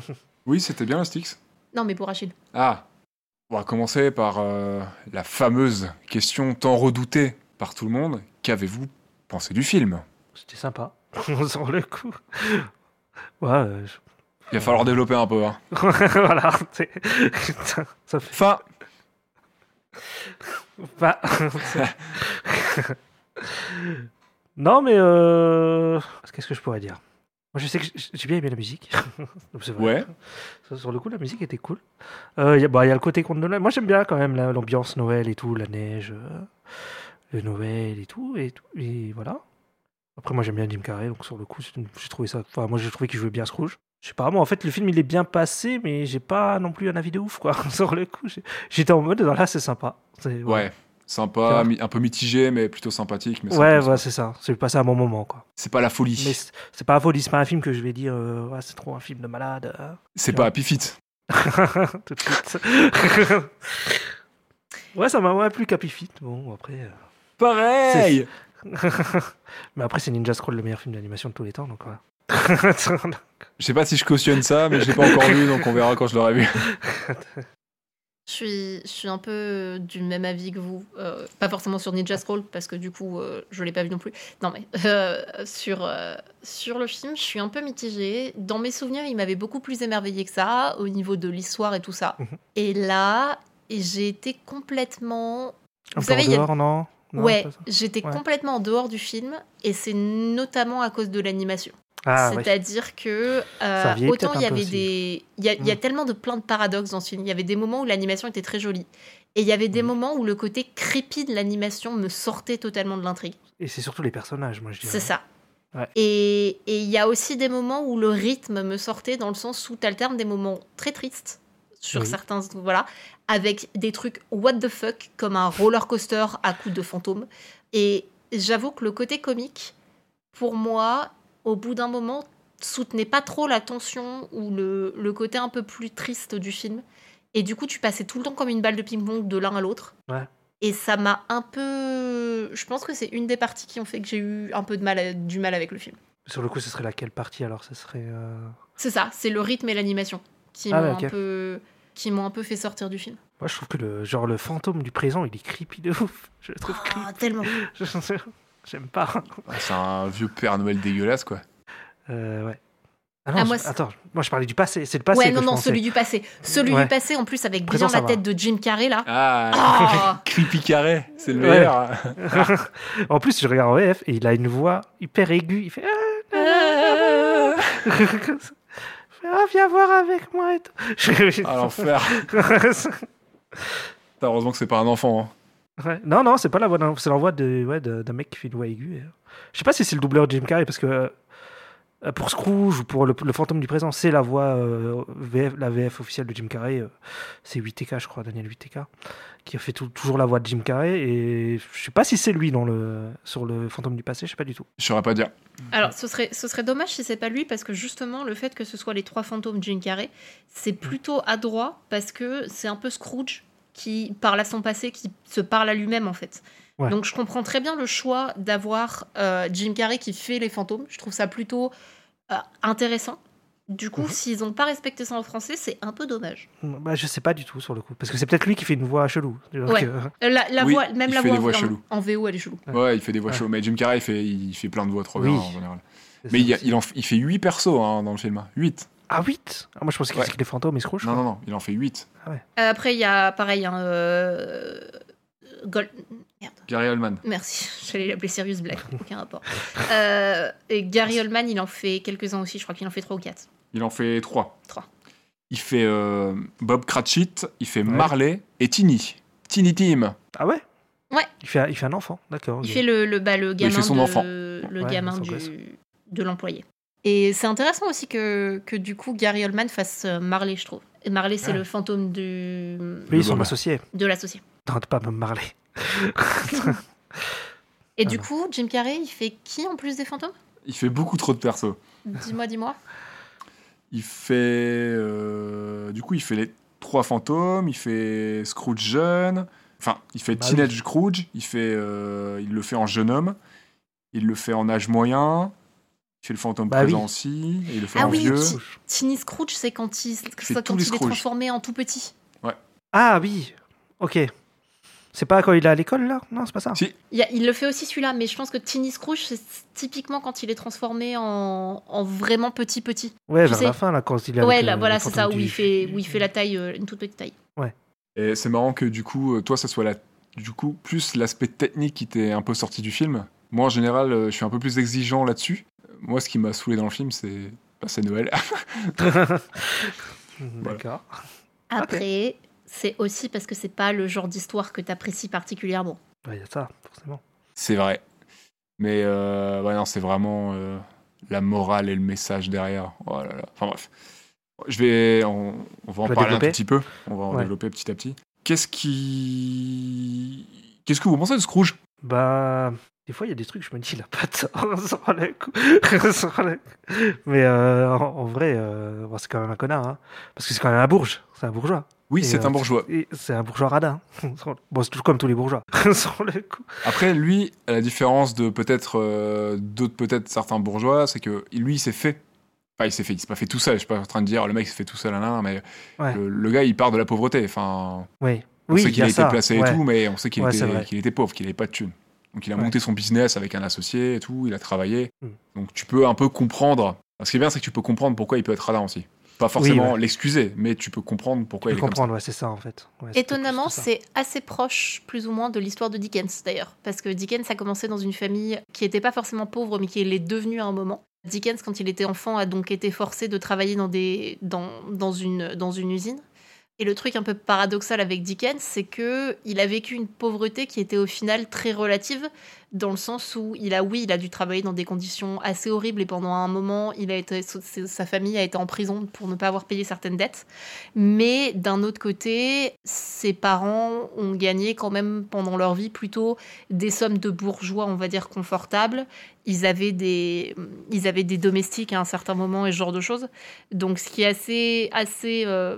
Oui, c'était bien le Styx. Non, mais pour Achille. Ah On va commencer par euh, la fameuse question tant redoutée par tout le monde. Qu'avez-vous pensé du film? C'était sympa. [laughs] Sur le coup. Ouais, euh, je- Il va falloir développer un peu. Hein. [laughs] voilà. ça fait Fin pas. [laughs] non, mais euh... qu'est-ce que je pourrais dire? Moi, je sais que j'ai bien aimé la musique. [laughs] Vrai. Ouais. Sur- le coup, la musique était cool. Euh, Il y, a- bah, y a le côté conte de Noël. Moi, j'aime bien quand même la- l'ambiance Noël et tout, la neige, euh, le Noël et tout, et tout. Et voilà. Après, moi, j'aime bien Jim Carrey, donc sur le coup, j'ai trouvé ça. Enfin, moi, j'ai trouvé qu'il jouait bien Scrooge. Je sais pas, moi, en fait, le film, il est bien passé, mais j'ai pas non plus un avis de ouf, quoi. [laughs] sur le coup, j'étais en mode, là, c'est sympa. Ouais. Sympa, un peu mitigé, mais plutôt sympathique. Mais Ouais, ouais, c'est ça. C'est passé un bon moment, quoi. C'est pas la folie. Mais c'est pas un folie, c'est pas un film que je vais dire, euh, ouais, c'est trop un film de malade. euh. C'est pas Happy Feet. [laughs] tout de suite. [laughs] ouais, ça m'a moins plu qu'Happy Feet. Bon, après. euh, Pareil [laughs] mais après, c'est Ninja Scroll, le meilleur film d'animation de tous les temps, donc voilà. [laughs] Je sais pas si je cautionne ça, mais je l'ai pas encore vu, donc on verra quand je l'aurai vu. [laughs] Je suis, je suis un peu du même avis que vous. Euh, pas forcément sur Ninja Scroll, parce que du coup, euh, je l'ai pas vu non plus. Non, mais euh, sur, euh, sur le film, je suis un peu mitigée. Dans mes souvenirs, il m'avait beaucoup plus émerveillé que ça, au niveau de l'histoire et tout ça. Mhm. Et là, j'ai été complètement. Un Vous peu savez, en a- non, Non, ouais, j'étais Ouais. complètement en dehors du film, et c'est notamment à cause de l'animation. Ah, ouais. C'est-à-dire que euh, autant il y avait des, il y a, il y a Mm. tellement de plein de paradoxes dans ce film. Il y avait des moments où l'animation était très jolie, et il y avait des Mm. moments où le côté creepy de l'animation me sortait totalement de l'intrigue. Et c'est surtout les personnages, moi, je dirais. C'est ça. Ouais. Et il y a aussi des moments où le rythme me sortait dans le sens où t'alternes des moments très tristes sur Oui. certains, voilà, avec des trucs what the fuck comme un roller coaster à coups de fantômes. Et j'avoue que le côté comique, pour moi, au bout d'un moment, soutenait pas trop la tension ou le, le côté un peu plus triste du film. Et du coup, tu passais tout le temps comme une balle de ping-pong de l'un à l'autre. Ouais. Et ça m'a un peu. Je pense que c'est une des parties qui ont fait que j'ai eu un peu de mal, du mal avec le film. Sur le coup, ce serait laquelle partie alors? Ce serait. euh, C'est ça, c'est le rythme et l'animation qui Ah m'ont un peu qui m'ont un peu fait sortir du film. Moi, je trouve que le genre le fantôme du présent, il est creepy de ouf. [laughs] Je le trouve creepy. Ah, tellement. [laughs] J'aime pas. Ah, C'est un vieux Père Noël dégueulasse, quoi. Euh, ouais. Ah non, Ah, moi, c'est- attends, moi je parlais du passé. C'est le passé. ouais, que non, je non, pensais. celui du passé. Celui Ouais. du passé, en plus, avec Présent, bien la va. tête de Jim Carrey, là. Ah, Oh [laughs] Creepy Carré, c'est le Ouais. meilleur. en plus, je regarde en VF et il a une voix hyper aiguë. Il fait. Ah, viens voir avec moi et tout. [laughs] Ah, l'enfer. [laughs] Heureusement que c'est pas un enfant. hein. Ouais. Non, non, c'est pas la voix d'un, c'est la voix de, ouais, d'un mec qui fait une voix aiguë. et- Je sais pas si c'est le doubleur de Jim Carrey parce que euh, pour Scrooge ou pour le, le fantôme du présent, c'est la voix euh, VF, la VF officielle de Jim Carrey. euh, c'est 8TK, je crois, Daniel 8TK, qui a fait tout- toujours la voix de Jim Carrey. Et je sais pas si c'est lui dans le, sur le fantôme du passé, je sais pas du tout. Je saurais pas dire. Alors, ce serait, ce serait dommage si c'est pas lui, parce que justement, le fait que ce soit les trois fantômes Jim Carrey, c'est plutôt adroit, parce que c'est un peu Scrooge qui parle à son passé, qui se parle à lui-même, en fait. Ouais. Donc, je comprends très bien le choix d'avoir euh, Jim Carrey qui fait les fantômes. Je trouve ça plutôt euh, intéressant. Du coup, Mhm. s'ils n'ont pas respecté ça en français, c'est un peu dommage. Bah, je sais pas du tout sur le coup. Parce que c'est peut-être lui qui fait une voix chelou. Ouais. euh, La, la Oui, voix, même il la fait voix, des voix en, cheloues. en VO, elle est chelou. Ouais. Ouais, il fait des voix Ouais. chaudes. Mais Jim Carrey, il fait, il fait plein de voix trop Oui. bien en général. Mais il, y a- il, en, il fait 8 persos hein, dans le film. 8. Ah, 8 ah, Moi je pensais que les fantômes et Scrooge. Non, non, non, il en fait 8. Euh, Après, il y a pareil, hein, euh, Gold- Merde. Gary Oldman. Merci, [laughs] j'allais l'appeler Sirius Black, aucun rapport. Euh, et Gary Oldman, il en fait quelques-uns aussi, je crois qu'il en fait 3 ou 4. Il en fait 3. Trois. Il fait euh, Bob Cratchit, il fait Marley et Tiny. Tiny Tim. Ah ouais? Ouais. Il fait, il fait un enfant, d'accord. Il fait le, le, bah, le il gamin, fait son de, enfant. le Ouais, gamin du, de l'employé. Et c'est intéressant aussi que, que du coup Gary Oldman fasse euh, Marley, je trouve. Et Marley, c'est Ouais. le fantôme du, Oui, Le son Bob. associé. de l'associé. Tente pas me marler. [laughs] Et du coup, Jim Carrey, il fait qui en plus des fantômes? Il fait beaucoup trop de persos. Dis-moi, dis-moi. Il fait. euh, du coup, il fait les trois fantômes, il fait Scrooge jeune. Enfin, il fait Bah Teenage Scrooge, il, fait, euh, il le fait en jeune homme, il le fait en âge moyen, il fait le fantôme Bah présent oui. aussi, et il le fait Ah en oui, vieux. Ti- Tiny Scrooge, c'est quand il, quand il est transformé en tout petit. Ah oui, ok. C'est pas quand il est à l'école là? Non, c'est pas ça. Si. Il, y a- il le fait aussi celui-là, mais je pense que Tiny Scrooge, c'est typiquement quand il est transformé en, en vraiment petit petit. Ouais, vers sais. la fin là, quand il est ouais, avec, là, euh, voilà, c'est ça, où du- il fait, où il fait la taille, euh, une toute petite taille. Et c'est marrant que du coup, euh, toi, ça soit la, du coup plus l'aspect technique qui t'est un peu sorti du film. Moi, en général, je suis un peu plus exigeant là-dessus. Moi, ce qui m'a saoulé dans le film, c'est bah, c'est Noël. [laughs] [laughs] D'accord. Après, c'est aussi parce que c'est pas le genre d'histoire que tu apprécies particulièrement. Il y a ça, forcément. c'est vrai. Mais euh, ouais, non, c'est vraiment euh, la morale et le message derrière. Oh là là. Enfin bref. Je vais, on, on va en parler un développer petit peu. On va en Ouais. développer petit à petit. Qu'est-ce qui. Qu'est-ce que vous pensez de Scrooge Bah, des fois, il y a des trucs, je me dis, il a pas tort sur le coup. Sur le- Mais euh, en, en vrai, euh, bon, c'est quand même un connard. hein. Parce que c'est quand même un bourge. C'est un bourgeois. Oui, c'est euh, un bourgeois. et C'est un bourgeois radin. [laughs] bon, c'est comme tous les bourgeois. [laughs] sur le coup. Après, lui, à la différence de peut-être euh, d'autres, peut-être certains bourgeois, c'est que lui, il s'est fait. Enfin, il s'est fait. Il s'est pas fait tout seul. Je suis pas en train de dire le mec s'est fait tout seul, là, là, mais Ouais. le, le gars, il part de la pauvreté. Enfin, Oui. on Oui, sait il qu'il a, a été ça. placé ouais. et tout, mais on sait qu'il Ouais, était, pauvre, qu'il avait pas de thunes. Donc, il a monté son business avec un associé et tout. Il a travaillé. Mm. Donc, tu peux un peu comprendre. Ce qui est bien, c'est que tu peux comprendre pourquoi il peut être radin aussi. Pas forcément ouais. l'excuser, mais tu peux comprendre pourquoi il peux est comme ça. comprendre, ouais, c'est ça en fait. Ouais, Étonnamment, c'est assez proche, plus ou moins, de l'histoire de Dickens, d'ailleurs. Parce que Dickens a commencé dans une famille qui n'était pas forcément pauvre, mais qui l'est devenue à un moment. Dickens, quand il était enfant, a donc été forcé de travailler dans, des, dans, dans, une, dans une usine. Et le truc un peu paradoxal avec Dickens, c'est que il a vécu une pauvreté qui était au final très relative, dans le sens où il a, oui, il a dû travailler dans des conditions assez horribles et pendant un moment, sa famille a été en prison pour ne pas avoir payé certaines dettes. Mais d'un autre côté, ses parents ont gagné quand même pendant leur vie plutôt des sommes de bourgeois, on va dire, confortables. Ils avaient des, ils avaient des domestiques à un certain moment et ce genre de choses. Donc, ce qui est assez, assez euh,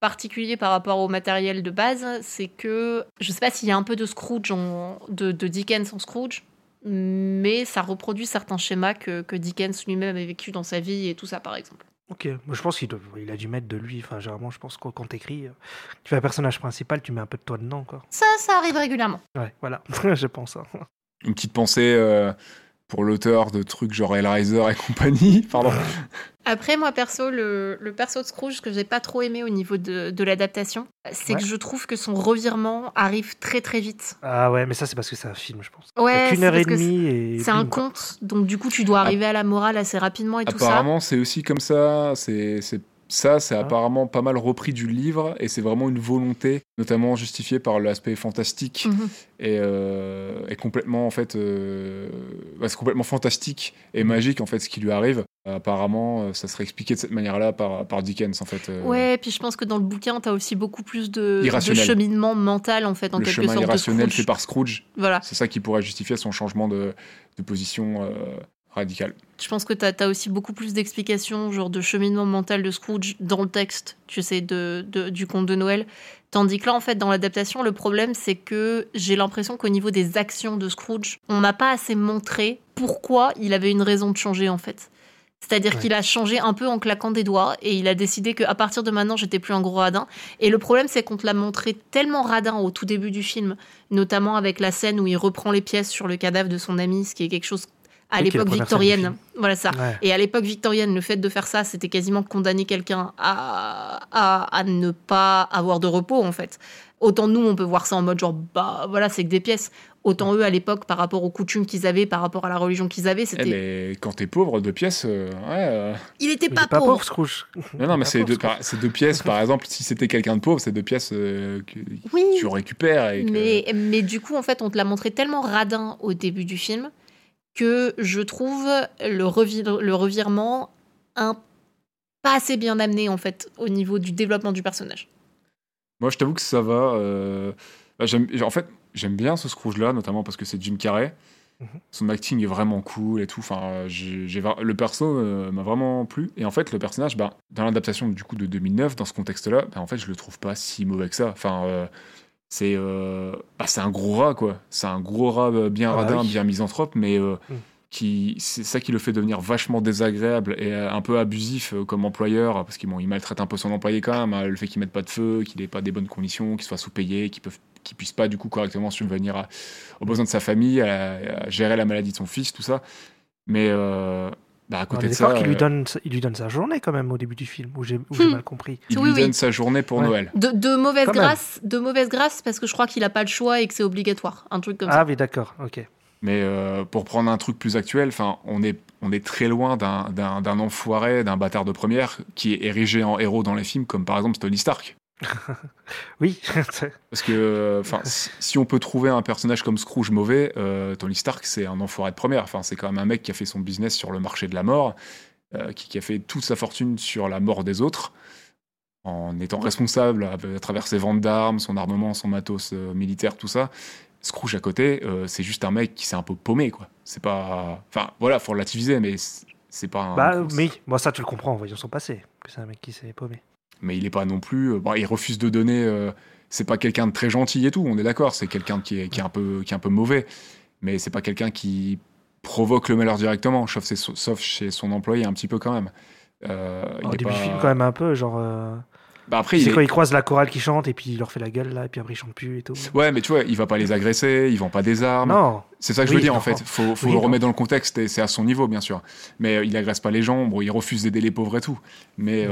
particulier par rapport au matériel de base, c'est que je sais pas s'il y a un peu de Scrooge, en- de, de Dickens en Scrooge, mais ça reproduit certains schémas que, que Dickens lui-même avait vécu dans sa vie et tout ça, par exemple. Ok, moi je pense qu'il il a dû mettre de lui. Enfin, généralement, je pense que quand t'écris, euh, tu fais un personnage principal, tu mets un peu de toi dedans, quoi. Ça, ça arrive régulièrement. Ouais, voilà, [laughs] je pense. hein. Une petite pensée. euh, pour l'auteur de trucs genre Hellraiser et compagnie. [laughs] Pardon. Après, moi perso, le, le perso de Scrooge que j'ai pas trop aimé au niveau de, de l'adaptation, c'est Ouais. que je trouve que son revirement arrive très très vite. Ah ouais, mais ça, c'est parce que c'est un film, je pense. Ouais, qu'une c'est heure et parce demie et. c'est un conte, donc du coup tu dois arriver à la morale assez rapidement et tout ça. Apparemment, c'est aussi comme ça. C'est- ça, c'est Ah. apparemment pas mal repris du livre et c'est vraiment une volonté, notamment justifiée par l'aspect fantastique Mhm. et, euh, et complètement en fait, euh, bah, c'est complètement fantastique et Mhm. magique en fait ce qui lui arrive. Apparemment, euh, ça serait expliqué de cette manière-là par, par Dickens en fait. euh, Ouais, puis je pense que dans le bouquin, t'as aussi beaucoup plus de, de cheminement mental en fait, en le quelque chemin sorte. de irrationnel Scrooge. fait par Scrooge, Voilà. c'est ça qui pourrait justifier son changement de, de position radicale. Je pense que tu as, aussi beaucoup plus d'explications, genre de cheminement mental de Scrooge dans le texte, tu sais, de, de- du conte de Noël. Tandis que là, en fait, dans l'adaptation, le problème, c'est que j'ai l'impression qu'au niveau des actions de Scrooge, on n'a pas assez montré pourquoi il avait une raison de changer, en fait. C'est-à-dire Ouais. qu'il a changé un peu en claquant des doigts et il a décidé qu'à partir de maintenant, j'étais plus un gros radin. Et le problème, c'est qu'on te l'a montré tellement radin au tout début du film, notamment avec la scène où il reprend les pièces sur le cadavre de son ami, ce qui est quelque chose à Oui, l'époque victorienne. Voilà ça. Ouais. Et à l'époque victorienne, le fait de faire ça, c'était quasiment condamner quelqu'un à, à, à ne pas avoir de repos, en fait. Autant nous, on peut voir ça en mode genre, bah voilà, c'est que des pièces. Autant eux, à l'époque, par rapport aux coutumes qu'ils avaient, par rapport à la religion qu'ils avaient, Eh, c'était. mais quand t'es pauvre, deux pièces, euh, ouais. euh, Il était pas, pas pauvre. Scrooge. Non, non, mais c'est deux, par- pièces, [laughs] par exemple, si c'était quelqu'un de pauvre, c'est deux pièces euh, que Oui. tu récupères. Et que- Mais, mais du coup, en fait, on te l'a montré tellement radin au début du film que je trouve le, revir- le revirement un pas assez bien amené, en fait, au niveau du développement du personnage. Moi, je t'avoue que ça va. euh, bah, en fait, j'aime bien ce Scrooge-là, notamment parce que c'est Jim Carrey. Mhm. Son acting est vraiment cool et tout. Enfin, vra- le perso euh, m'a vraiment plu. Et en fait, le personnage, bah, dans l'adaptation du coup de 2009, dans ce contexte-là, bah, en fait, je le trouve pas si mauvais que ça. Enfin, euh, c'est, euh, bah, c'est un gros rat, quoi. C'est un gros rat euh, bien Ah bah radin, oui. bien misanthrope, mais euh, Mhm. qui, c'est ça qui le fait devenir vachement désagréable et un peu abusif comme employeur, parce qu'il bon, il maltraite un peu son employé quand même. hein, le fait qu'il mette pas de feu, qu'il ait pas des bonnes conditions, qu'il soit sous-payé, qu'il peuvent qu'il puisse pas du coup correctement subvenir à- aux besoins de sa famille, à, à gérer la maladie de son fils, tout ça. Mais euh, bah, à côté de ça, qu'il lui euh, donne, il lui donne sa journée quand même au début du film, où j'ai Hmm. mal compris. il Oui, lui oui. donne sa journée pour Ouais. Noël. De, de mauvaise Quand même. grâce, de mauvaise grâce parce que je crois qu'il a pas le choix et que c'est obligatoire, un truc comme ça. Ah oui, d'accord, ok. Mais euh, pour prendre un truc plus actuel, enfin, on est, on est très loin d'un- d'un d'un enfoiré, d'un bâtard de première qui est érigé en héros dans les films, comme par exemple Tony Stark. [laughs] Oui, [laughs] Parce que, euh, enfin, si, on peut trouver un personnage comme Scrooge mauvais, euh, Tony Stark, c'est un enfoiré de première. Enfin, c'est quand même un mec qui a fait son business sur le marché de la mort, euh, qui, qui a fait toute sa fortune sur la mort des autres, en étant responsable à, à travers ses ventes d'armes, son armement, son matos euh, militaire, tout ça. Scrooge à côté, c'est juste un mec qui s'est un peu paumé, quoi. C'est pas, enfin, voilà, faut relativiser, mais c'est- pas. un- bah mais moi ça tu le comprends en voyant son passé, que c'est un mec qui s'est paumé. Mais il est pas non plus. euh, bon, il refuse de donner. euh, c'est pas quelqu'un de très gentil et tout. On est d'accord. C'est quelqu'un qui est, qui est un peu, qui est un peu mauvais. Mais c'est pas quelqu'un qui provoque le malheur directement, sauf, c'est- sauf chez son employé un petit peu quand même. Euh, il Au début du pas- film quand même un peu, genre... euh, Bah après, il c'est est- quand il croise la chorale qui chante et puis il leur fait la gueule là, et puis après il chante plus et tout. Ouais, mais tu vois, il va pas les agresser, il vend pas des armes. Non, C'est ça que je veux dire en fait. Faut, faut Oui, le non. remettre dans le contexte et c'est à son niveau bien sûr. Mais euh, il agresse pas les gens. Bon, il refuse d'aider les pauvres et tout. Mais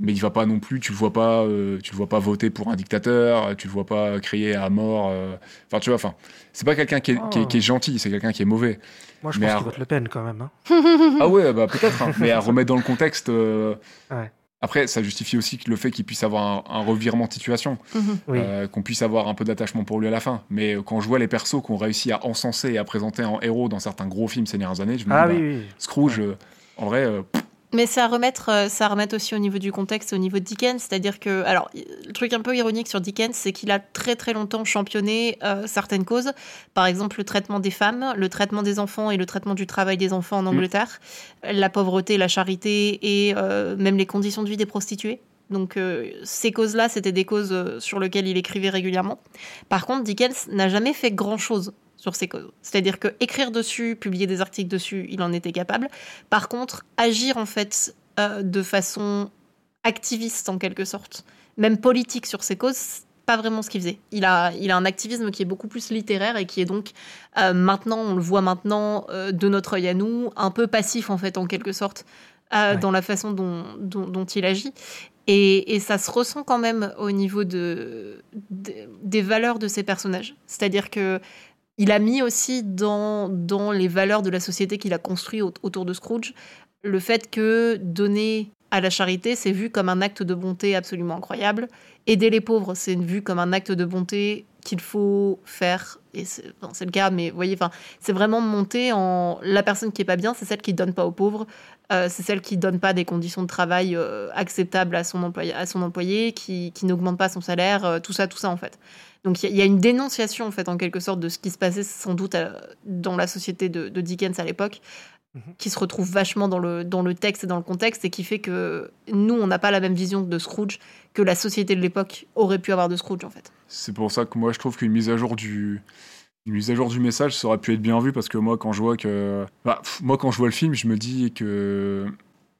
mais il va pas non plus. Tu le vois pas. euh, tu le vois pas voter pour un dictateur. Tu le vois pas crier à mort. euh, Enfin, tu vois. Enfin, c'est pas quelqu'un qui, est- qui Oh. qui est gentil. C'est quelqu'un qui est mauvais. moi je Mais pense à- qu'il vote Le Pen quand même. hein. ah ouais, bah peut-être. hein. [laughs] Mais à remettre dans le contexte. euh, Ouais. Après, ça justifie aussi le fait qu'il puisse avoir un, un revirement de situation. Mhm. Oui. Euh, qu'on puisse avoir un peu d'attachement pour lui à la fin. Mais euh, quand je vois les persos qu'on réussit à encenser et à présenter en héros dans certains gros films ces dernières années, je me ah dis, oui, bah, oui. Scrooge, euh, en vrai, euh, pff, Mais c'est à remettre, euh, à remettre aussi au niveau du contexte, au niveau de Dickens. C'est-à-dire que, alors, le truc un peu ironique sur Dickens, c'est qu'il a très très longtemps championné euh, certaines causes. Par exemple, le traitement des femmes, le traitement des enfants et le traitement du travail des enfants en Angleterre, la pauvreté, la charité et euh, même les conditions de vie des prostituées. Donc euh, ces causes-là, c'était des causes sur lesquelles il écrivait régulièrement. Par contre, Dickens n'a jamais fait grand-chose sur ces causes. C'est-à-dire que écrire dessus, publier des articles dessus, il en était capable. Par contre, agir en fait euh, de façon activiste en quelque sorte, même politique sur ces causes, pas vraiment ce qu'il faisait. Il a, il a un activisme qui est beaucoup plus littéraire et qui est donc euh, maintenant, on le voit maintenant euh, de notre œil à nous, un peu passif en fait, en quelque sorte, euh, dans la façon dont, dont, dont il agit. Et, et, ça se ressent quand même au niveau de, de des valeurs de ses personnages. C'est-à-dire que il a mis aussi dans, dans les valeurs de la société qu'il a construit autour de Scrooge le fait que donner à la charité, c'est vu comme un acte de bonté absolument incroyable. Aider les pauvres, c'est vu comme un acte de bonté qu'il faut faire. Et c'est enfin, le cas, mais vous voyez, enfin, c'est vraiment monter en. La personne qui est pas bien, c'est celle qui donne pas aux pauvres. Euh, c'est celle qui donne pas des conditions de travail euh, acceptables à son employé, à son employé qui, qui n'augmente pas son salaire, euh, tout ça, tout ça en fait. Donc il y, y, a une dénonciation en fait en quelque sorte de ce qui se passait sans doute à, dans la société de, de Dickens à l'époque, qui se retrouve vachement dans le, dans le texte et dans le contexte et qui fait que nous, on n'a pas la même vision de Scrooge que la société de l'époque aurait pu avoir de Scrooge en fait. C'est pour ça que moi je trouve qu'une mise à jour du une mise à jour du message ça aurait pu être bien vu parce que moi quand je vois que bah, moi quand je vois le film je me dis que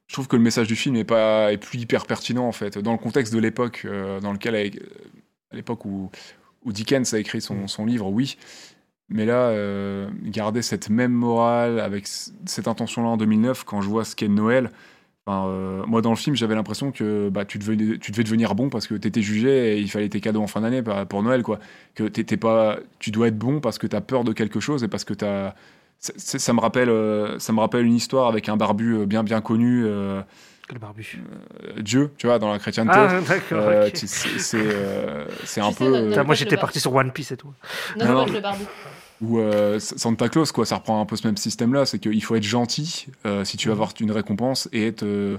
je trouve que le message du film est pas est plus hyper pertinent en fait. Dans le contexte de l'époque euh, dans lequel à l'époque où, où Dickens a écrit son, son livre oui. Mais là, euh, garder cette même morale avec cette intention-là en 2009, quand je vois ce qu'est Noël, enfin, euh, moi dans le film, j'avais l'impression que bah, tu, devais, tu devais devenir bon parce que tu étais jugé et il fallait tes cadeaux en fin d'année pour Noël. Quoi. Que t'étais pas, tu dois être bon parce que tu as peur de quelque chose et parce que tu as. Ça, ça, me rappelle, euh, ça me rappelle une histoire avec un barbu bien bien connu. Euh, Quel barbu? euh, Dieu, tu vois, dans la chrétienté. Ah. Euh. C'est euh, c'est un peu. le- euh, le- moi le j'étais parti sur One Piece et tout. Non, Non, non, non. le barbu. Ou euh, Santa Claus, quoi, ça reprend un peu ce même système-là, c'est qu'il faut être gentil euh, si tu veux avoir une récompense et être, euh,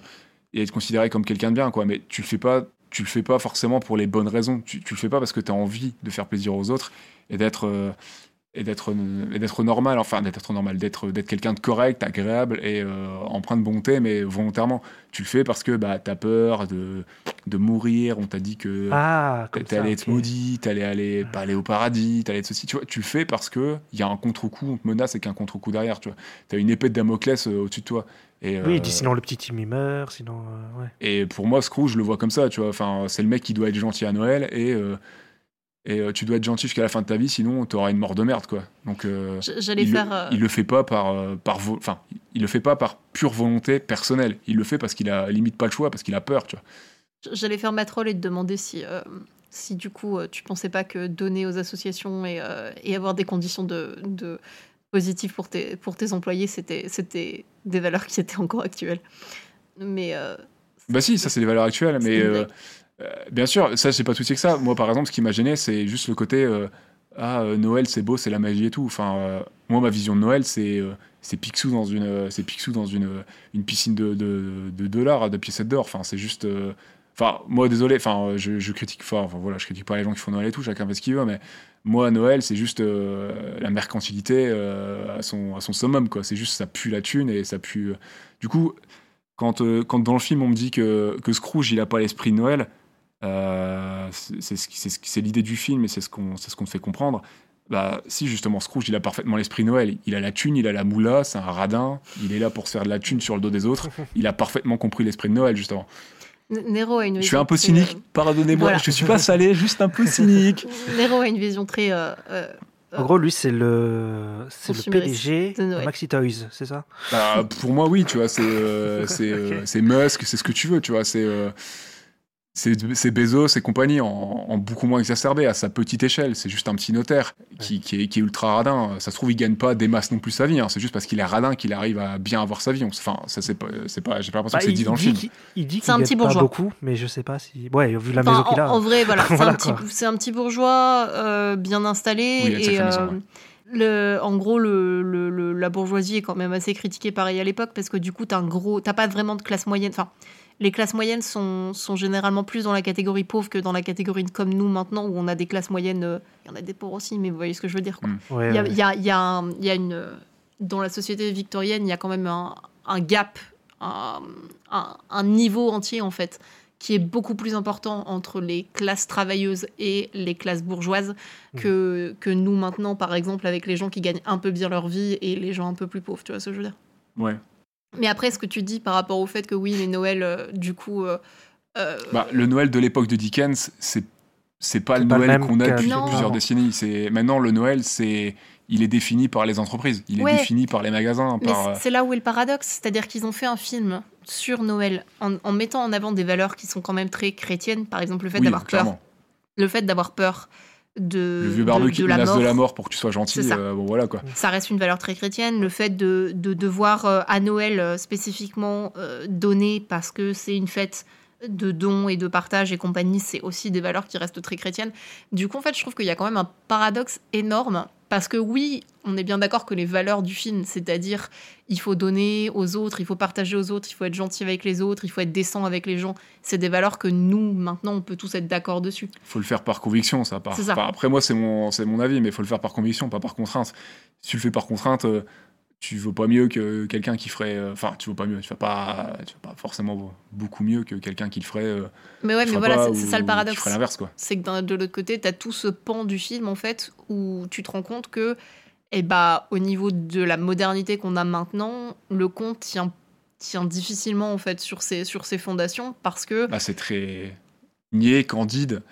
et être considéré comme quelqu'un de bien, quoi. Mais tu le fais pas, tu le fais pas forcément pour les bonnes raisons. Tu, tu le fais pas parce que tu as envie de faire plaisir aux autres et d'être et d'être et d'être normal, enfin d'être normal, d'être d'être quelqu'un de correct, agréable et euh, empreint de bonté, mais volontairement. Tu le fais parce que bah t'as peur de de mourir. On t'a dit que Ah. T'allais être maudit, t'allais aller, pas aller au paradis, t'allais être ceci. Tu vois, tu le fais parce que il y a un contre-coup, on te menace avec un contre-coup derrière. Tu vois, t'as une épée de Damoclès euh, au-dessus de toi. Et, Oui, euh, il dit sinon le petit Tim il meurt, sinon. euh, ouais. et pour moi, Scrooge, je le vois comme ça. Tu vois, enfin, c'est le mec qui doit être gentil à Noël et euh, et euh, tu dois être gentil jusqu'à la fin de ta vie, sinon t'auras une mort de merde, quoi. Donc euh, J'allais il, faire. le, euh, il le fait pas par par vo- enfin, il le fait pas par pure volonté personnelle. Il le fait parce qu'il a limite pas le choix, parce qu'il a peur, tu vois. J'allais faire ma troll et te demander si, si du coup, tu pensais pas que donner aux associations et, et avoir des conditions de, de positives pour tes, pour tes employés, c'était c'était des valeurs qui étaient encore actuelles. Mais Bah si, ça c'est les valeurs actuelles, mais euh, bien sûr, ça c'est pas tout que ça. Moi par exemple, ce qui m'a gêné, c'est juste le côté euh, ah euh, Noël c'est beau, c'est la magie et tout. Enfin, euh, moi ma vision de Noël c'est euh, Picsou dans une euh, c'est Picsou dans une euh, une piscine de de, de dollars, de piécettes d'or. Enfin, c'est juste euh, Enfin, moi, désolé, enfin, euh, je, critique, enfin, enfin, voilà, je critique pas les gens qui font Noël et tout, chacun fait ce qu'il veut, mais moi, Noël, c'est juste euh, la mercantilité euh, à, son, à son summum, quoi. C'est juste, ça pue la thune et ça pue. euh. Du coup, quand, euh, quand dans le film, on me dit que, que Scrooge, il a pas l'esprit de Noël, euh, c'est ce l'idée du film et c'est ce qu'on c'est ce qu'on te fait comprendre. Bah, si justement Scrooge il a parfaitement l'esprit Noël, il a la thune, il a la moula, c'est un radin, il est là pour se faire de la thune sur le dos des autres, [laughs] il a parfaitement compris l'esprit de Noël justement. N- Nero a une Je vision suis un peu très, cynique, euh, pardonnez-moi, voilà. je suis pas salé, juste un peu cynique. [laughs] Nero a une vision très. euh, euh, En gros, lui, c'est le, c'est le PDG de de Noël. Maxi Toys, c'est ça? Bah, pour moi, oui, tu vois, c'est euh, [laughs] c'est euh, Musk, c'est ce que tu veux, tu vois, c'est euh, c'est c'est Bezos et compagnie en, en beaucoup moins exacerbé à sa petite échelle. C'est juste un petit notaire qui, qui, est, qui est ultra radin. Ça se trouve, il gagne pas des masses non plus sa vie. hein. C'est juste parce qu'il est radin qu'il arrive à bien avoir sa vie. Enfin, ça c'est pas, c'est pas, j'ai pas l'impression Bah, que c'est il, dit dans le film. il dit C'est qu'il un gagne petit pas bourgeois. beaucoup, mais je sais pas si. Ouais, vu la Enfin, maison qu'il en, a. en vrai, voilà, [laughs] c'est Voilà, un, petit- quoi. c'est un petit bourgeois euh, bien installé. Oui, et, euh, le, en gros, le, le- le- la bourgeoisie est quand même assez critiquée pareil à l'époque parce que du coup, t'as un gros, t'as pas vraiment de classe moyenne. Enfin, les classes moyennes sont, sont généralement plus dans la catégorie pauvre que dans la catégorie comme nous maintenant où on a des classes moyennes. euh, Il y en a des pauvres aussi, mais vous voyez ce que je veux dire. Mm. Ouais, y ouais. y y y a une. Dans la société victorienne, il y a quand même un, un gap, un, un- un niveau entier, en fait, qui est beaucoup plus important entre les classes travailleuses et les classes bourgeoises que, que nous, maintenant, par exemple, avec les gens qui gagnent un peu bien leur vie et les gens un peu plus pauvres. Tu vois ce que je veux dire? Ouais. Mais après, ce que tu dis par rapport au fait que oui, les Noëls, euh, du coup. euh, euh, Bah, le Noël de l'époque de Dickens, c'est c'est pas le pas Noël qu'on a depuis Non. plusieurs décennies. C'est maintenant le Noël, c'est il est défini par les entreprises, il est Ouais. défini par les magasins, Mais par. c'est là où est le paradoxe, c'est-à-dire qu'ils ont fait un film sur Noël en, en mettant en avant des valeurs qui sont quand même très chrétiennes, par exemple le fait oui, d'avoir peur, le fait d'avoir peur de Le vieux de, qui la menace mort, de la mort pour que tu sois gentil. Ça. euh, bon voilà quoi. ça reste une valeur très chrétienne. Le fait de, de devoir euh, à Noël euh, spécifiquement donner parce que c'est une fête de dons et de partage et compagnie, c'est aussi des valeurs qui restent très chrétiennes. Du coup, en fait, je trouve qu'il y a quand même un paradoxe énorme parce que oui, on est bien d'accord que les valeurs du film, c'est-à-dire il faut donner aux autres, il faut partager aux autres, il faut être gentil avec les autres, il faut être décent avec les gens, c'est des valeurs que nous, maintenant, on peut tous être d'accord dessus. faut le faire par conviction, ça. Par... C'est ça. après, moi, c'est mon, mon avis, mais il faut le faire par conviction, pas par contrainte. Si tu le fais par contrainte, euh, tu vaux pas mieux que quelqu'un qui ferait. euh, Enfin, tu vaux pas mieux. Tu vas pas, tu vas pas forcément beaucoup mieux que quelqu'un qui le ferait. euh, Mais ouais, mais voilà, c'est ça le paradoxe. l'inverse, quoi. c'est que de l'autre côté, tu as tout ce pan du film, en fait, où tu te rends compte que, eh bah, au niveau de la modernité qu'on a maintenant, le conte tient, tient difficilement, en fait, sur ses, sur ses fondations, parce que, Là, c'est très niais, candide.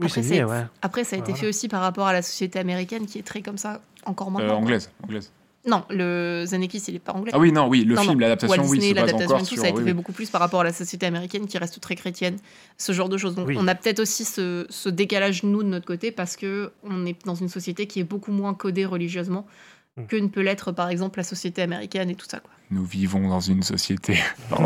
Oui, Après, niais, ouais. après, ça a été Voilà. fait aussi par rapport à la société américaine, qui est très comme ça, encore Euh, maintenant. quoi. anglaise, anglaise. Non, le Zemeckis, il est pas anglais. Ah oui, non, oui, le Non, film, l'adaptation, oui, l'adaptation tout, sur. ça a été oui, fait oui. beaucoup plus par rapport à la société américaine qui reste très chrétienne, ce genre de choses. Donc Oui. on a peut-être aussi ce, ce décalage nous de notre côté parce que on est dans une société qui est beaucoup moins codée religieusement Mm. que ne peut l'être par exemple la société américaine et tout ça quoi. Nous vivons dans une société. [laughs]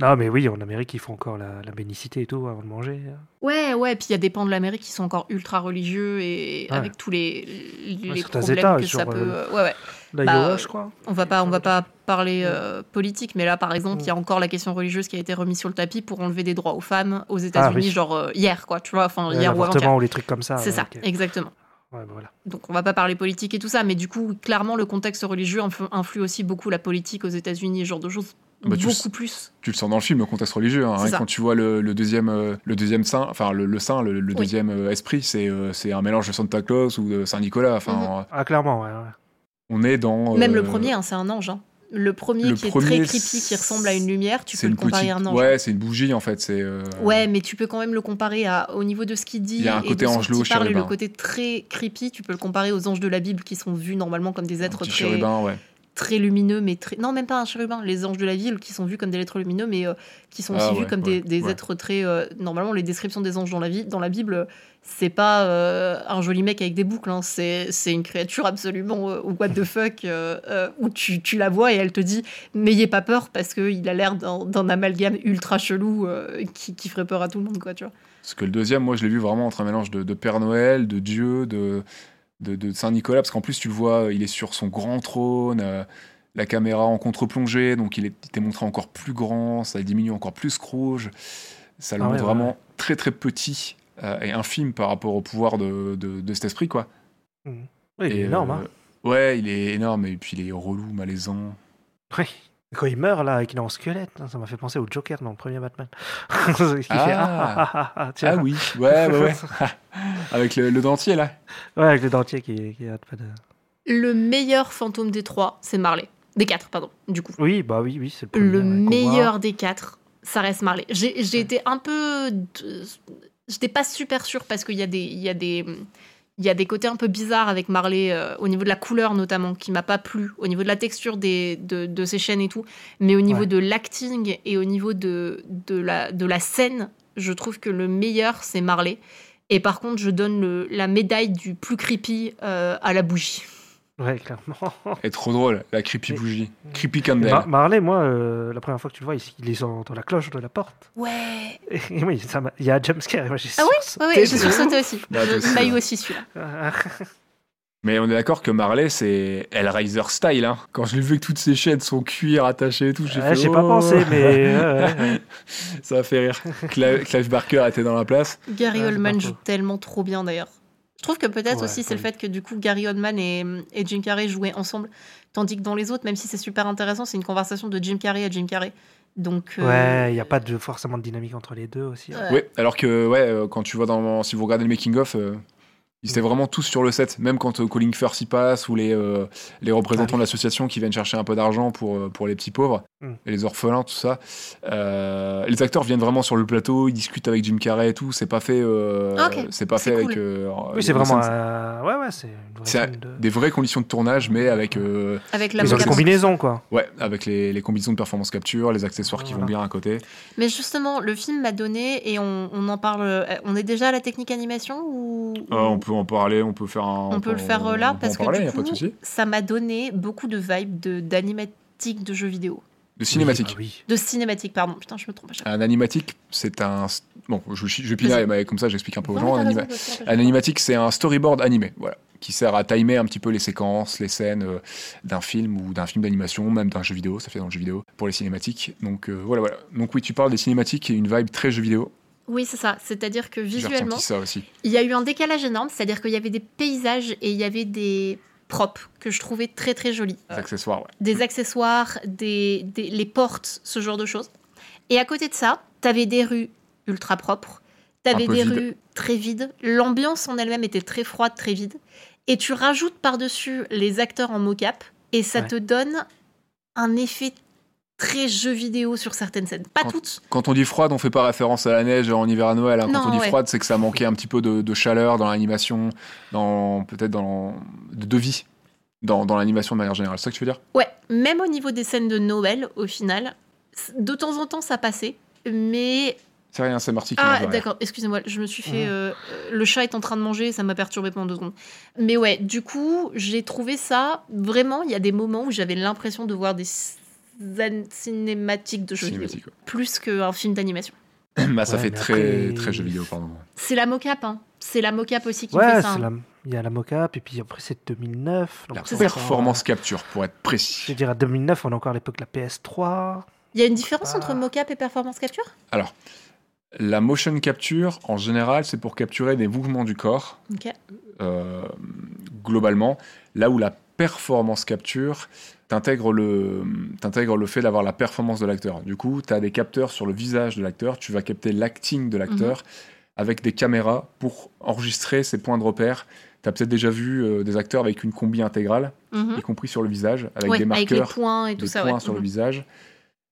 Non, mais oui, en Amérique, ils font encore la, la bénicité et tout avant de manger. Ouais ouais, puis il y a des pans de l'Amérique qui sont encore ultra religieux et Ouais. avec tous les les certains problèmes États, que ça peut euh, ouais ouais. Bah, je crois. On va pas, on va pas parler euh, politique, mais là, par exemple, il y a encore la question religieuse qui a été remise sur le tapis pour enlever des droits aux femmes aux États-Unis, Ah, oui. genre euh, hier, quoi, tu vois, enfin hier ou. L'avortement ou les trucs comme ça. C'est ça, exactement. Ouais, bah voilà. Donc on va pas parler politique et tout ça, mais du coup, clairement, le contexte religieux influ- influe aussi beaucoup la politique aux États-Unis, ce genre de choses, Bah, tu beaucoup le- plus. tu le sens dans le film, le contexte religieux. hein. Ça. Quand tu vois le, le deuxième, euh, le deuxième saint, enfin le, le saint, le, le Oui. deuxième euh, esprit, c'est euh, c'est un mélange de Santa Claus ou de Saint Nicolas. Enfin, Mhm. euh, Ah, clairement, ouais. ouais. on est dans. Même le premier, hein, c'est un ange. hein. Le premier le qui est très creepy, qui ressemble à une lumière, tu c'est peux le une comparer petite- à un ange. Ouais, c'est une bougie en fait. C'est. euh, Ouais, mais tu peux quand même le comparer à, au niveau de ce qu'il dit Il y a un et côté angelot, parle le côté très creepy. Tu peux le comparer aux anges de la Bible qui sont vus normalement comme des un êtres petit très, chérubin, ouais. Très lumineux, mais très non même pas un chérubin. Les anges de la ville qui sont vus comme des êtres lumineux, mais euh, qui sont Ah aussi vus ouais, comme ouais, des, des ouais. êtres très euh, normalement les descriptions des anges dans la vie dans la Bible. C'est pas euh, un joli mec avec des boucles, hein. c'est une créature absolument what the fuck où tu, tu la vois et elle te dit n'ayez pas peur parce qu'il a l'air d'un amalgame ultra chelou qui, qui ferait peur à tout le monde quoi tu vois. Parce que le deuxième, moi, je l'ai vu vraiment entre un mélange de, de Père Noël, de Dieu, de, de, de Saint Nicolas, parce qu'en plus, tu le vois, il est sur son grand trône, euh, la caméra en contre-plongée, donc il t'est montré encore plus grand, ça diminue encore plus Scrooge. Ça le Ah montre ouais, vraiment très très petit euh, et infime par rapport au pouvoir de, de, de cet esprit, quoi. Oui, il est énorme, euh, hein. Ouais, il est énorme, et puis il est relou, malaisant. Oui. Quand il meurt, là, et qu'il est en squelette, hein, ça m'a fait penser au Joker dans le premier Batman. [laughs] Fait ah, ah, ah, ah, oui, ouais, ouais, ouais. [laughs] [laughs] Avec le, le dentier, là. Ouais, avec le dentier qui, qui arrête pas de... Le meilleur fantôme des trois, c'est Marley. Des quatre, pardon, du coup. Oui, bah oui, oui, c'est le premier. Le meilleur des quatre, ça reste Marley. J'ai été un peu. de- J'étais pas super sûre parce qu'il y a des. Il y a des il y a des côtés un peu bizarres avec Marley, euh, au niveau de la couleur notamment, qui m'a pas plu, au niveau de la texture des, de, de ses chaînes et tout, mais au niveau Ouais. de l'acting et au niveau de, de, la, de la scène, je trouve que le meilleur, c'est Marley. Et par contre, je donne le- la médaille du plus creepy euh, à la bougie. Ouais, clairement. Et trop drôle, la creepy Mais- bougie. Creepy Et candle. Mar- Marley, moi, euh, la première fois que tu le vois, il, il est dans, dans la cloche de la porte. Ouais. Et, et oui, ça m'a- il y a un jumpscare. et moi, j'ai Ah ouais, de j'ai sursauté aussi. Bah, eu ouais. aussi celui-là. [laughs] Mais on est d'accord que Marley, c'est Hellraiser style. Hein. Quand je l'ai vu que toutes ses chaînes sont cuir attachées et tout, j'ai Ouais, fait. J'ai pas oh. pensé, mais. [laughs] Ça a fait rire. Cla- Clive Barker était dans la place. Gary c'est Oldman joue tellement trop bien d'ailleurs. Je trouve que peut-être Ouais, aussi c'est le oui. fait que du coup Gary Oldman et, et Jim Carrey jouaient ensemble, tandis que dans les autres, même si c'est super intéressant, c'est une conversation de Jim Carrey à Jim Carrey. Donc euh, Ouais, il n'y a pas de, forcément de dynamique entre les deux aussi. hein. Ouais. Ouais, alors que ouais, euh, quand tu vois dans. Si vous regardez le making-of, euh, Ils étaient vraiment tous sur le set, même quand euh, Colin Firth y passe ou les, euh, les représentants de l'association qui viennent chercher un peu d'argent pour, euh, pour les petits pauvres Mm. et les orphelins, tout ça. Euh, les acteurs viennent vraiment sur le plateau, ils discutent avec Jim Carrey et tout. C'est pas fait, euh, c'est pas fait cool. avec. Oui, c'est vraiment. Ouais, ouais, c'est de- des vraies conditions de tournage, mais avec, Avec la mocap. combinaisons, quoi. ouais, avec les, les combinaisons de performance capture, les accessoires qui vont bien à côté. Mais justement, le film m'a donné, et on, on en parle. On est déjà à la technique animation ou on peut en parler, on peut faire un. on peut le faire euh, là on peut parce parler, que du pas de coup, ça m'a donné beaucoup de vibes de d'animatique de jeux vidéo, De cinématique. Oui, ah oui. de cinématique pardon. Putain, je me trompe à chaque fois. Un animatique, c'est un. Bon, je, je, je pinaille, mais comme ça, j'explique un peu aux gens. anima- un animatique, c'est un storyboard animé, voilà, qui sert à timer un petit peu les séquences, les scènes euh, d'un film ou d'un film d'animation, même d'un jeu vidéo. Ça fait dans le jeu vidéo pour les cinématiques. Donc euh, voilà, voilà. Donc oui, tu parles des cinématiques et une vibe très jeu vidéo. Oui, c'est ça. C'est-à-dire que visuellement, ressenti ça aussi. il y a eu un décalage énorme. C'est-à-dire qu'il y avait des paysages et il y avait des props que je trouvais très très jolis. Les accessoires, ouais. des accessoires, des, des- les portes, ce genre de choses. Et à côté de ça, t'avais des rues ultra propres, t'avais des rues très vides, l'ambiance en elle-même était très froide, très vide, et tu rajoutes par-dessus les acteurs en mocap, et ça Ouais. te donne un effet très jeu vidéo sur certaines scènes. Pas Quand- toutes, Quand on dit froide, on fait pas référence à la neige en hiver à Noël. hein. Quand Non, on dit ouais. froide, c'est que ça manquait un petit peu de, de chaleur dans l'animation, dans peut-être dans de, de vie, dans, dans l'animation de manière générale. C'est ça que tu veux dire? Ouais, même au niveau des scènes de Noël, au final, de temps en temps ça passait, mais C'est rien, c'est Marty qui Ah, d'accord, excusez-moi, je me suis fait. Euh, euh, le chat est en train de manger, ça m'a perturbé pendant deux secondes. Mais ouais, du coup, j'ai trouvé ça vraiment. Il y a des moments où j'avais l'impression de voir des scènes cinématiques de jeux vidéo, Cinématique. ouais. plus qu'un film d'animation. [clears throat] bah, ça Ouais, fait très, après- très jeu vidéo, pardon. C'est la mocap, hein. C'est la mocap aussi qui Ouais, fait ça. hein. la... il y a la mocap, et puis après, c'est 2009. donc La c'est performance capture, pour être Je précis. dirais à 2009, on a encore à l'époque de la PS3. Il y a une différence Ah. entre mocap et performance capture? Alors, la motion capture, en général, c'est pour capturer des mouvements du corps, Ok. euh, globalement. Là où la performance capture, t'intègres le, t'intègres le fait d'avoir la performance de l'acteur. Du coup, tu as des capteurs sur le visage de l'acteur, tu vas capter l'acting de l'acteur Mhm. avec des caméras pour enregistrer ses points de repère. Tu as peut-être déjà vu euh, des acteurs avec une combi intégrale, Mhm. y compris sur le visage, avec Ouais, des avec les marqueurs points et tout des ça. points ouais. sur le Mhm. visage,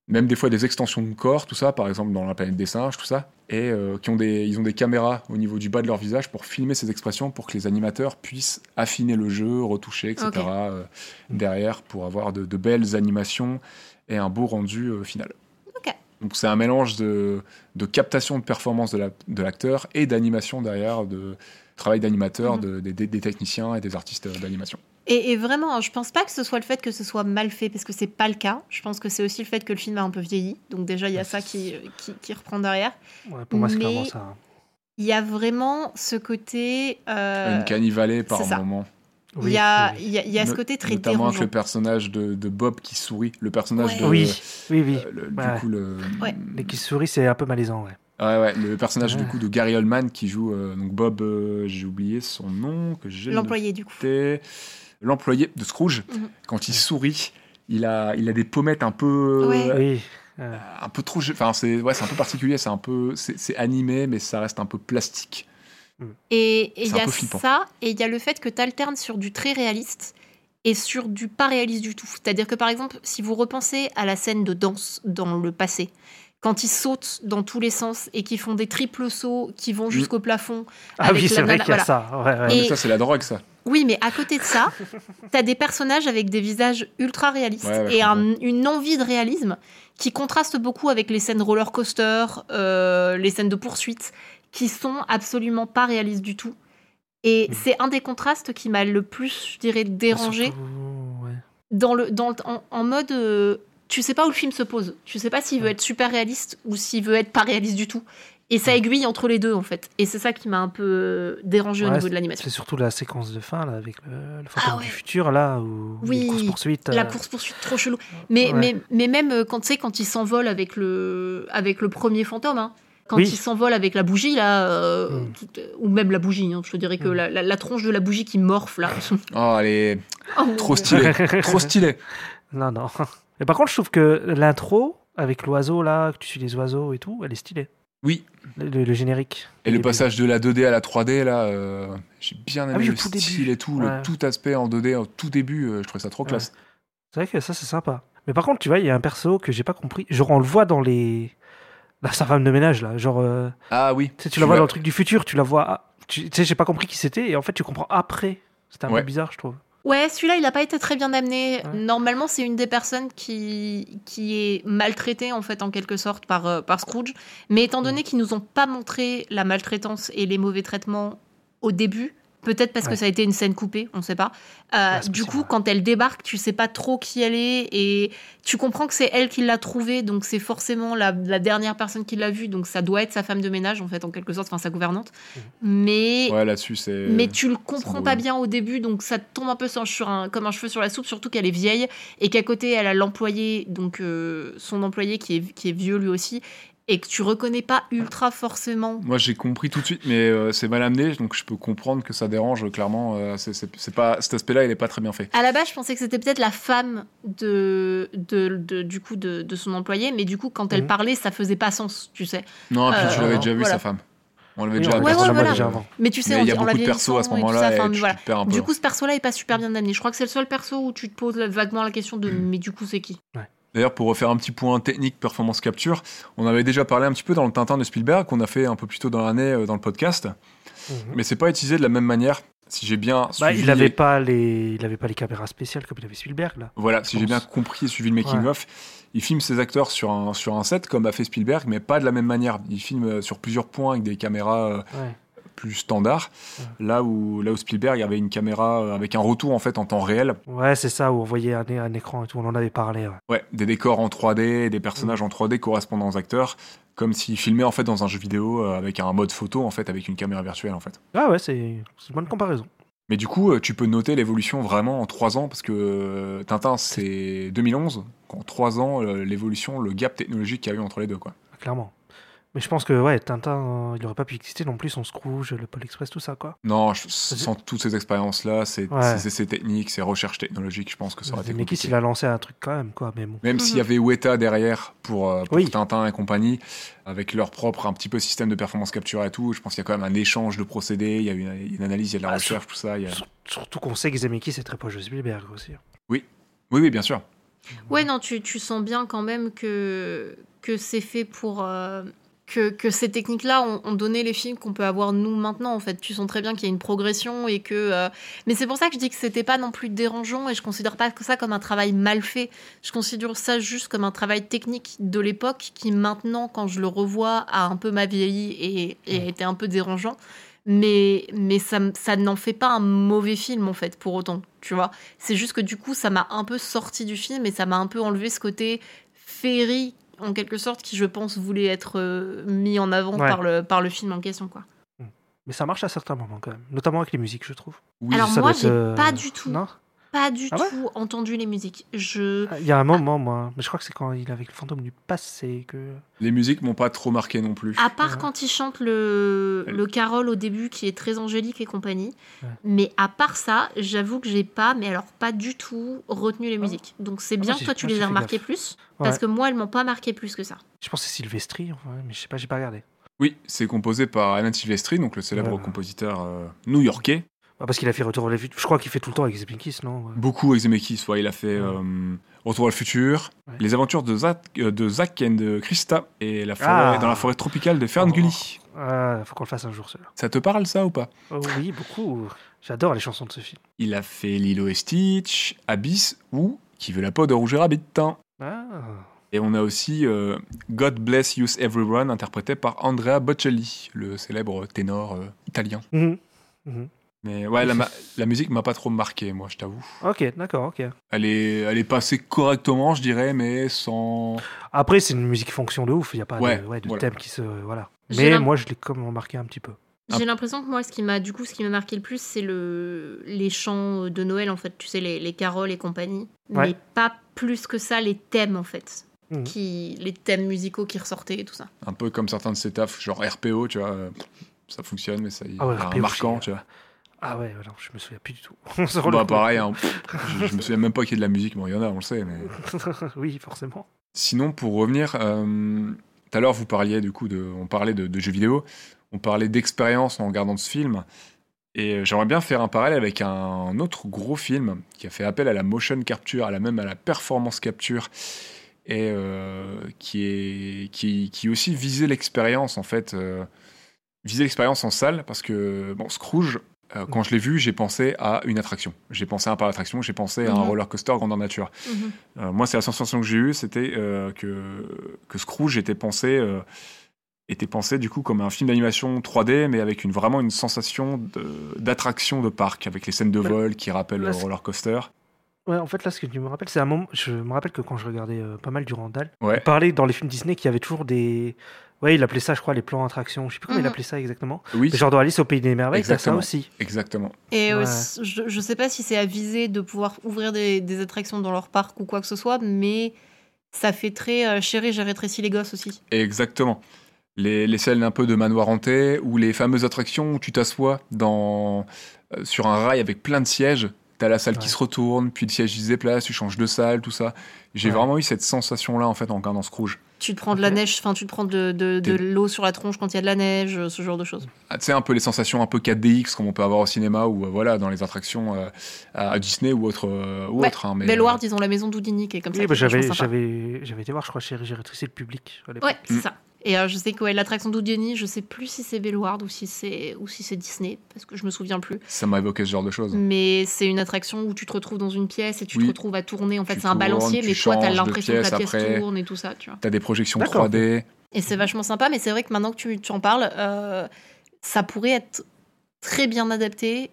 même des fois des extensions de corps, tout ça, par exemple dans la planète des singes, tout ça, et euh, qui ont des, ils ont des caméras au niveau du bas de leur visage pour filmer ces expressions, pour que les animateurs puissent affiner le jeu, retoucher, etc. Euh, derrière pour avoir de, de belles animations et un beau rendu euh, final. Donc c'est un mélange de, de captation de performance de la- de l'acteur et d'animation derrière, de travail d'animateur, Mhm. de- des- techniciens et des artistes d'animation. Et, et vraiment, hein, je pense pas que ce soit le fait que ce soit mal fait, parce que c'est pas le cas. Je pense que c'est aussi le fait que le film a un peu vieilli. Donc déjà, il y a ça qui, qui, qui reprend derrière. Ouais, pour moi, c'est Mais- clairement ça. hein. Il y a vraiment ce côté. euh, Une canivalée par moment. il Oui, y a, oui, il y a, il y a ce côté très notamment avec dérangeant. le personnage de, de Bob qui sourit, le personnage Ouais. de Oui, oui, oui. euh, le- Ouais. du coup le Ouais. Les qui sourient, c'est un peu malaisant, ouais. Ouais, ouais, le personnage du coup de Gary Oldman qui joue euh, donc Bob euh, j'ai oublié son nom que j'ai L'employé, du coup. L'employé de Scrooge Mhm. quand il sourit il a il a des pommettes un peu Ouais. Oui. euh, un peu trop enfin c'est ouais c'est un peu particulier c'est un peu c'est c'est animé mais ça reste un peu plastique Et et il y a ça, et il y a le fait que tu alternes sur du très réaliste et sur du pas réaliste du tout. C'est-à-dire que par exemple, si vous repensez à la scène de danse dans le passé, quand ils sautent dans tous les sens et qu'ils font des triples sauts qui vont jusqu'au plafond. Ah avec oui, la c'est vrai qu'il y a voilà. ça. Ouais, ouais. Et- mais ça c'est la drogue ça Oui, mais à côté de ça, [laughs] t'as des personnages avec des visages ultra réalistes Ouais, et un- une envie de réalisme qui contraste beaucoup avec les scènes roller coaster, euh, les scènes de poursuite, qui sont absolument pas réalistes du tout. Et Mm. c'est un des contrastes qui m'a le plus, je dirais, dérangé Surtout, ouais. dans le, dans le- en, en mode. euh, tu sais pas où le film se pose. Tu sais pas s'il veut être super réaliste ou s'il veut être pas réaliste du tout. Et ça aiguille entre les deux, en fait. Et c'est ça qui m'a un peu euh, dérangé au niveau de l'animation. C'est surtout la séquence de fin, là, avec le, le fantôme Ah ouais. du futur, là, où Oui, les courses-poursuites. La euh, course-poursuite trop chelou. Mais, Ouais. mais, mais même euh, quand, tu sais, quand il s'envole avec le, avec le premier fantôme, hein, quand Oui. il s'envole avec la bougie, là, euh, Mm. tout- ou même la bougie, hein, je te dirais que Mm. la, la- la tronche de la bougie qui morfle, là. oh elle est [laughs] Oh, trop stylée trop stylée [laughs] Non, non. Mais par contre, je trouve que l'intro, avec l'oiseau, là, que tu suis les oiseaux et tout, elle est stylée. Oui. Le, le- le générique. Et le début. passage de la 2D à la 3D, là, euh, j'ai bien aimé Ah oui, le le tout style début. et tout, Ouais. le tout aspect en 2D au tout début, euh, je trouvais ça trop Ouais. classe. C'est vrai que ça, c'est sympa. Mais par contre, tu vois, il y a un perso que j'ai pas compris. Genre, on le voit dans les. Là, sa femme de ménage, là. Genre, euh, Ah oui. tu sais, tu la vois dans le truc du futur, tu la vois. ah, tu tu sais, j'ai pas compris qui c'était, et en fait, tu comprends après. C'était un Ouais. peu bizarre, je trouve. Ouais, celui-là, il n'a pas été très bien amené. Ouais. Normalement, c'est une des personnes qui, qui est maltraitée, en fait, en quelque sorte, par, euh, par Scrooge. Mais étant donné qu'ils nous ont pas montré la maltraitance et les mauvais traitements au début, peut-être parce Ouais. que ça a été une scène coupée, on sait pas. Euh, Ouais, du coup, quand elle débarque, tu sais pas trop qui elle est et tu comprends que c'est elle qui l'a trouvée, donc c'est forcément la, la dernière personne qui l'a vue, donc ça doit être sa femme de ménage, en fait, en quelque sorte, enfin sa gouvernante. Mhm. Mais Ouais, là-dessus, c'est. mais tu le comprends pas bien au début, donc ça tombe un peu sur, sur un, comme un cheveu sur la soupe, surtout qu'elle est vieille et qu'à côté elle a l'employé, donc euh, son employé qui est, qui est vieux lui aussi, et que tu reconnais pas ultra forcément. Moi, j'ai compris tout de suite, mais euh, c'est mal amené, donc je peux comprendre que ça dérange, clairement. euh, c'est- c'est c'est pas, cet aspect-là, il est pas très bien fait. À la base, je pensais que c'était peut-être la femme de, de, de- du coup de, de son employé, mais du coup quand elle Mhm. parlait, ça faisait pas sens, tu sais. Non, et puis Euh, tu l'avais déjà vu, voilà. sa femme. On l'avait Oui, déjà on Ouais, ouais, déjà voilà. déjà avant. Mais tu sais, Mais on, il y a on beaucoup de persos à ce moment-là, ça, et enfin, voilà. peu. Du coup, ce perso-là est pas super bien amené. Je crois que c'est le seul perso où tu te poses vaguement la question de mais du coup c'est qui? D'ailleurs, pour refaire un petit point technique performance capture, on avait déjà parlé un petit peu dans le Tintin de Spielberg, qu'on a fait un peu plus tôt dans l'année euh, dans le podcast, Mhm. mais c'est pas utilisé de la même manière. Si j'ai bien Bah, suivi, il avait pas les, il avait pas les caméras spéciales comme il avait Spielberg là. voilà, si j'ai bien compris et suivi le making Ouais. of, il filme ses acteurs sur un sur un set comme a fait Spielberg, mais pas de la même manière. Il filme euh, sur plusieurs points avec des caméras euh, Ouais. Plus standards. Là où là où Spielberg avait une caméra euh, avec un retour en fait en temps réel, Ouais, c'est ça où on voyait un, un écran et tout. On en avait parlé. ouais. ouais, des décors en 3D, des personnages en 3D correspondant aux acteurs, comme s'il filmait en fait dans un jeu vidéo euh, avec un mode photo en fait avec une caméra virtuelle en fait. Ah ouais, c'est une bonne comparaison. Mais du coup, euh, tu peux noter l'évolution vraiment en 3 ans, parce que Tintin, c'est 2011. En 3 ans, l'évolution, le gap technologique qu'il y a eu entre les deux. Quoi. Clairement. Mais je pense que ouais, Tintin, euh, il aurait pas pu exister non plus son Scrooge, le Pôle Express, tout ça quoi. Non, je- sans toutes ces expériences-là, ces, Ouais. ces essais techniques, ces recherches technologiques, je pense que ça aurait été compliqué. il a lancé un truc quand même quoi, mais bon. Même s'il y avait Weta derrière pour, euh, pour Oui. Tintin et compagnie, avec leur propre un petit peu système de performance capture et tout, je pense qu'il y a quand même un échange de procédés, il y a une, une analyse, il y a de la Ah, recherche, tout ça. il y a- Sur- Surtout qu'on sait que Zemeckis est très proche de Spielberg aussi. Oui, oui, bien sûr. Ouais, non, tu, tu sens bien quand même que, que c'est fait pour. euh, que, que ces techniques-là ont, ont donné les films qu'on peut avoir nous maintenant, en fait. Tu sens très bien qu'il y a une progression et que. euh, Mais c'est pour ça que je dis que c'était pas non plus dérangeant et je considère pas que ça comme un travail mal fait. Je considère ça juste comme un travail technique de l'époque qui maintenant, quand je le revois, a un peu ma vieilli et, et a été un peu dérangeant. Mais, mais ça, ça n'en fait pas un mauvais film, en fait, pour autant. Tu vois C'est juste que du coup, ça m'a un peu sorti du film et ça m'a un peu enlevé ce côté féerie, en quelque sorte, qui, je pense, voulait être euh, mis en avant Ouais. par, le, par le film en question, quoi. Mais ça marche à certains moments quand même, notamment avec les musiques, je trouve. Oui, Alors Ça moi, j'ai euh, pas du tout, Non? Pas du Ah ouais tout entendu les musiques. Je... Il y a un moment, moi, mais je crois que c'est quand il est avec le fantôme du passé que. Les musiques m'ont pas trop marqué non plus. À part Ouais. quand il chante le, le carole au début, qui est très angélique et compagnie. Ouais. Mais à part ça, j'avoue que j'ai pas, mais alors pas du tout retenu les musiques. Donc c'est Ah, bien que toi tu les as gaffe. plus. Ouais. Parce que moi, elles m'ont pas marqué plus que ça. Je pense que c'est Sylvestri, mais je sais pas, j'ai pas regardé. Oui, c'est composé par Alan Silvestri, donc le célèbre Ouais. compositeur euh, new-yorkais. Bah, parce qu'il a fait Retour vers le futur. Je crois qu'il fait tout le temps avec Zemeckis, non Ouais. Beaucoup avec Zemeckis, ouais, il a fait Ouais. euh, Retour à le futur. Les aventures de Zach, euh, de Zach et de Krista et la forêt, Ah. dans la forêt tropicale de Ferngully. Ah, faut qu'on le fasse un jour, celui-là. Ça te parle ça ou pas? Oh, oui, beaucoup. J'adore les chansons de ce film. Il a fait Lilo et Stitch, Abyss ou Qui veut la peau de Roger Rabbit. hein. Ah. Et on a aussi euh, God Bless You Everyone, interprété par Andrea Bocelli, le célèbre ténor euh, italien. Mhm. Mhm. Mais ouais, la, musique m'a pas trop marqué, moi, je t'avoue. Ok, d'accord, ok. Elle est, elle est passée correctement, je dirais, mais sans. Après, c'est une musique fonction de ouf. Il n'y a pas Ouais, de, ouais, de voilà. thème qui se. Voilà. Mais moi, je l'ai comme remarqué un petit peu. Ah. J'ai l'impression que moi, ce qui m'a du coup, ce qui m'a marqué le plus, c'est le les chants de Noël en fait. Tu sais, les, les caroles et compagnie. Ouais. Mais pas plus que ça, les thèmes en fait. Mhm. Qui, les thèmes musicaux qui ressortaient et tout ça. Un peu comme certains de ces tafs, genre RPO, tu vois. euh, Ça fonctionne, mais ça y Ah ouais, RPO, marquant, tu vois. Ah ouais, non, je me souviens plus du tout. [laughs] Sur le Bah pareil, hein, [laughs] je, je me souviens même pas qu'il y ait de la musique, bon il y en a, on le sait, mais... [laughs] oui, forcément. Sinon, pour revenir, euh, tout à l'heure, vous parliez du coup de, on parlait de, de jeux vidéo, on parlait d'expérience en regardant ce film. Et euh, j'aimerais bien faire un parallèle avec un autre gros film qui a fait appel à la motion capture, à la même à la performance capture, et euh, qui est qui, qui aussi visait l'expérience en fait, euh, visait l'expérience en salle parce que bon Scrooge, euh, quand je l'ai vu, j'ai pensé à une attraction. J'ai pensé à un parc d'attraction, j'ai pensé à un Mhm. roller coaster grandeur nature. Mhm. Euh, moi, c'est la sensation que j'ai eue, c'était euh, que, que Scrooge était pensé, était pensé du coup comme un film d'animation 3D, mais avec une, vraiment une sensation d'attraction de, parc, avec les scènes de Ouais. vol qui rappellent le roller coaster. Ouais, en fait, là, ce que tu me rappelles, c'est un moment. Je me rappelle que quand je regardais pas mal du Randall, Ouais. il parlait dans les films Disney qu'il y avait toujours des. Ouais, il appelait ça, je crois, les plans attractions. Je sais plus comment il Mhm. appelait ça exactement. Oui, Mais genre dans Alice au Pays des Merveilles, t'as ça Exactement. aussi. exactement. Et Ouais. aussi, je, je sais pas si c'est avisé de pouvoir ouvrir des, des attractions dans leur parc ou quoi que ce soit, mais ça fait très euh, chéri, j'ai rétréci les gosses aussi. Exactement. Les, les scènes un peu de manoir hanté, ou les fameuses attractions où tu t'assois dans, euh, sur un rail avec plein de sièges. T'as la salle qui se retourne, puis le siège se déplace, tu changes de salle, tout ça. J'ai Ouais. vraiment eu cette sensation-là en fait en regardant Scrooge. Tu te prends de la neige, enfin tu te prends de, de, de T'es- l'eau sur la tronche quand il y a de la neige, euh, ce genre de choses. Ah, tu sais, un peu les sensations un peu 4DX comme on peut avoir au cinéma ou euh, voilà, dans les attractions euh, à Disney ou autre. euh, ou Ouais, autre hein, mais, Bellward, euh, ils ont la maison d'Houdini qui est comme ça. Oui, bah, j'avais, j'avais, j'avais été voir, je crois, chez J'ai rétréci le public à. Ouais, c'est Mm. ça. Et euh, je sais que ouais, l'attraction d'Houdini, je sais plus si c'est Bellward ou si c'est ou si c'est Disney parce que je me souviens plus. ça m'a évoqué ce genre de choses. Mais c'est une attraction où tu te retrouves dans une pièce et tu Oui. te retrouves à tourner. En fait, c'est un balancier, mais toi, t'as l'impression que la pièce après. tourne et tout ça, tu vois. T'as des projections D'accord, 3D. Et c'est vachement sympa, mais c'est vrai que maintenant que tu, tu en parles, euh, ça pourrait être très bien adapté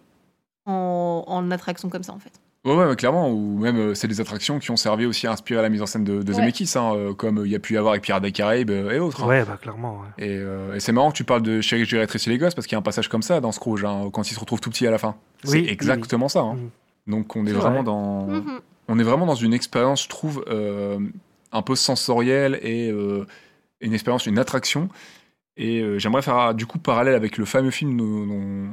en, en attraction comme ça, en fait. Ouais, clairement. Ou même, euh, c'est des attractions qui ont servi aussi à inspirer la mise en scène de, de Ouais. Zemeckis, hein, euh, comme il y a pu y avoir avec Pirates des Caraïbes euh, et autres. hein. Ouais, bah clairement. ouais. Et, euh, et c'est marrant que tu parles de Chérie, j'ai rétréci les gosses parce qu'il y a un passage comme ça dans Scrooge, hein, quand il se retrouve tout petit à la fin. C'est Oui, oui, exactement ça. hein. Mhm. Donc on est, C'est vraiment vrai. dans. Mhm. on est vraiment dans une expérience, je trouve, euh, un peu sensorielle et euh, une expérience, une attraction. Et euh, j'aimerais faire ah, du coup parallèle avec le fameux film dont, dont,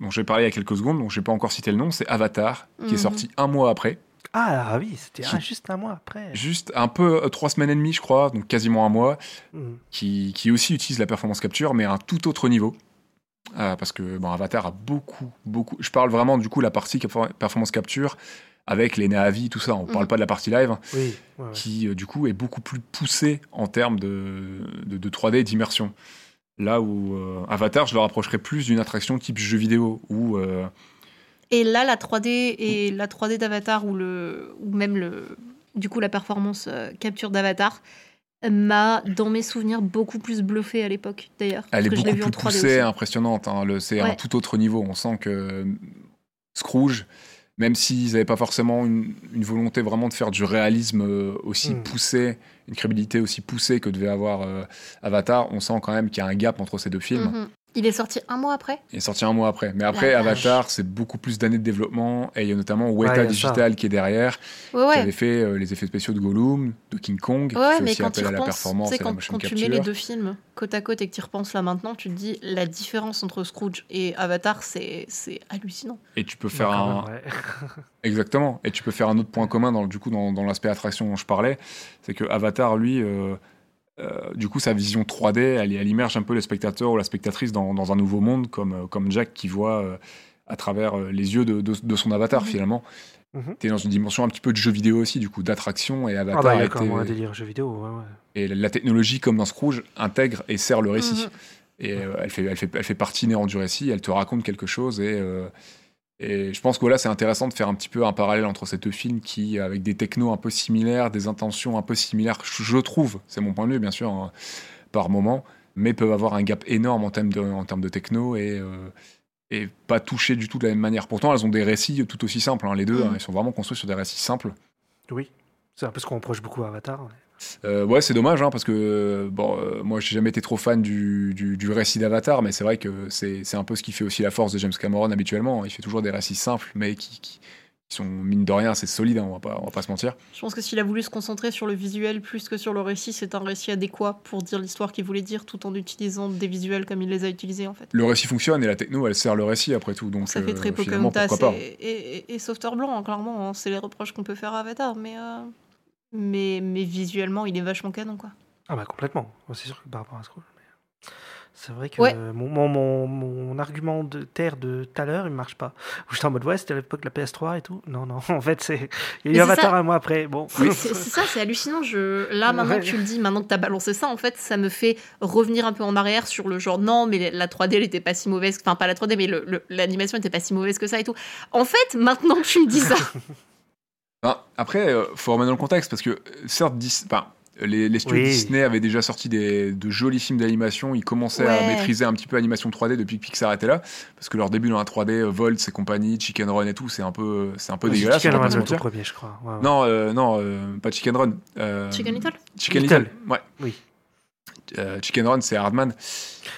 dont j'ai parlé il y a quelques secondes, dont j'ai pas encore cité le nom, c'est Avatar, qui est Mhm. sorti un mois après, Ah oui, c'était Qui- ah, juste un mois après. juste un peu euh, trois semaines et demie, je crois, donc quasiment un mois, Mhm. qui, qui aussi utilise la performance capture, mais à un tout autre niveau. Euh, parce que bon, Avatar a beaucoup, beaucoup. Je parle vraiment du coup la partie performance capture avec les Navi, tout ça. On parle Mhm. pas de la partie live. Oui, ouais, ouais. qui euh, du coup est beaucoup plus poussé en termes de, de, de 3D et d'immersion. Là où euh, Avatar, je le rapprocherais plus d'une attraction type jeu vidéo, où euh, Et là, la 3D et la 3D d'Avatar ou le ou même le du coup la performance euh, capture d'Avatar m'a dans mes souvenirs beaucoup plus bluffé à l'époque d'ailleurs. elle est beaucoup plus en 3D poussée, aussi. impressionnante. hein. C'est un Ouais. tout autre niveau. On sent que euh, Scrooge, même s'ils n'avaient pas forcément une, une volonté vraiment de faire du réalisme euh, aussi Mm. poussé, une crédibilité aussi poussée que devait avoir euh, Avatar, on sent quand même qu'il y a un gap entre ces deux films. Mhm. Il est sorti un mois après? Il est sorti un mois après. Mais après, La. Avatar, c'est beaucoup plus d'années de développement. Et il y a notamment Weta Digital qui est derrière, Ouais qui ouais. avait fait euh, les effets spéciaux de Gollum, de King Kong, qui Ouais, fait mais aussi quand appel tu à la performance et à la quand, motion quand tu capture. mets les deux films côte à côte et que tu y repenses là maintenant, tu te dis la différence entre Scrooge et Avatar, c'est c'est hallucinant. Et tu peux faire quand un... [laughs] Exactement. Et tu peux faire un autre point commun dans, du coup, dans, dans l'aspect attraction dont je parlais. C'est que Avatar, lui, euh, euh, du coup, sa vision 3D, elle, elle immerge un peu le spectateur ou la spectatrice dans, dans un nouveau monde, comme, euh, comme Jack qui voit euh, à travers les yeux de, de- de son avatar, Mhm. finalement. Mhm. T'es dans une dimension un petit peu de jeu vidéo aussi, du coup, d'attraction. Et Ah Avatar bah, il y a a quand été- même un délire jeu vidéo. Ouais, ouais. Et la technologie, comme dans Scrooge, intègre et sert le récit. Mhm. Et euh, elle, fait, elle, fait, elle fait partie inhérente du récit, elle te raconte quelque chose. Et, et je pense que voilà, c'est intéressant de faire un petit peu un parallèle entre ces deux films qui, avec des technos un peu similaires, des intentions un peu similaires, je trouve, c'est mon point de vue bien sûr, hein, par moment, mais peuvent avoir un gap énorme en termes de, en termes de techno et, euh, et pas toucher du tout de la même manière. Pourtant, elles ont des récits tout aussi simples, hein, les deux, hein, ils sont vraiment construits sur des récits simples. Oui. C'est un peu ce qu'on reproche beaucoup à Avatar. Ouais. Euh, ouais, c'est dommage, hein, parce que euh, bon, euh, moi, j'ai jamais été trop fan du, du, du récit d'Avatar, mais c'est vrai que c'est un peu ce qui fait aussi la force de James Cameron habituellement. Il fait toujours des récits simples, mais qui, qui, qui sont mine de rien, c'est solide. hein, on va pas, on va pas se mentir. Je pense que s'il a voulu se concentrer sur le visuel plus que sur le récit, c'est un récit adéquat pour dire l'histoire qu'il voulait dire tout en utilisant des visuels comme il les a utilisés en fait. Le récit fonctionne et la techno, elle sert le récit après tout. Donc Ça fait euh, très Pocahontas pourquoi pas. et, et, et, et Sauveteur Blanc, hein, clairement. hein. C'est les reproches qu'on peut faire à Avatar, mais, euh, mais, mais visuellement, il est vachement canon quoi. Ah bah complètement. Moi, C'est sûr que par rapport à Scrooge. mais- C'est vrai que Ouais. euh, mon, mon, mon, mon argument de terre de tout à l'heure, il marche pas. J'étais en mode, ouais, c'était à l'époque de la PS3 et tout. Non, non, [laughs] en fait, c'est. Il y a eu Avatar ça. un mois après. Bon. [laughs] C'est ça, c'est hallucinant. Je... Là, maintenant Ouais. que tu le dis, maintenant que tu as balancé ça, en fait, ça me fait revenir un peu en arrière sur le genre non, mais la 3D, elle était pas si mauvaise. Enfin, pas la 3D, mais le- le- l'animation était pas si mauvaise que ça et tout. En fait, maintenant que tu me dis ça, [laughs] Après, euh, faut remettre dans le contexte parce que euh, certes, Dis- les, les studios Oui. Disney avaient déjà sorti des, de jolis films d'animation. Ils commençaient à maîtriser un petit peu l'animation 3D depuis que Pixar était là, parce que leur début dans la 3D, euh, Volt et compagnie, Chicken Run et tout, c'est un peu, c'est un peu dégueulasse. Chicken Run, le tout premier, je crois. Ouais, ouais. Non, euh, non, euh, pas Chicken Run. euh, Chicken Little Chicken Little. Little. Ouais. Oui. Euh, Chicken Run, c'est Hardman.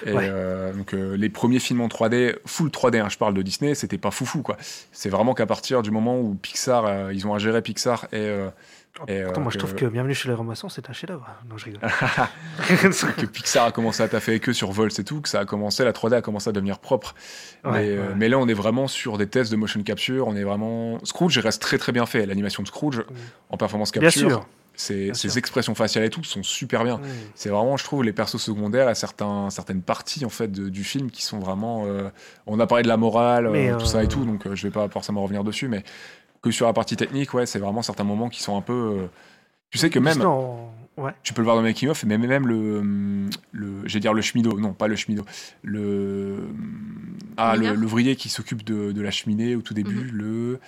Et, Ouais. euh, donc euh, les premiers films en 3D, full 3D, hein, je parle de Disney, c'était pas foufou quoi. C'est vraiment qu'à partir du moment où Pixar, ils ont gérer Pixar et, et, Pourtant, euh, moi, je trouve que Bienvenue chez les Romassons, c'est un chef-d'œuvre. Non, je rigole. [laughs] que Pixar a commencé à taffer avec eux sur Volt et tout, que ça a commencé, la 3D a commencé à devenir propre. Ouais, mais, euh, là, on est vraiment sur des tests de motion capture. On est vraiment. Scrooge reste très très bien fait. L'animation de Scrooge en performance Bien capture, sûr. Ses, expressions faciales et tout sont super bien. C'est vraiment, je trouve, les persos secondaires à certains, certaines parties en fait de- du film qui sont vraiment. euh, on a parlé de la morale, euh, Mais, tout ça et euh, tout, donc euh, je vais pas forcément revenir dessus, mais que sur la partie technique, ouais, c'est vraiment certains moments qui sont un peu. euh, tu sais que même. Ouais. Tu peux le voir dans le making of, mais même le, le je vais dire le chemido, non pas le chemido, le ah le l'ouvrier qui s'occupe de, de la cheminée au tout début, Mhm. le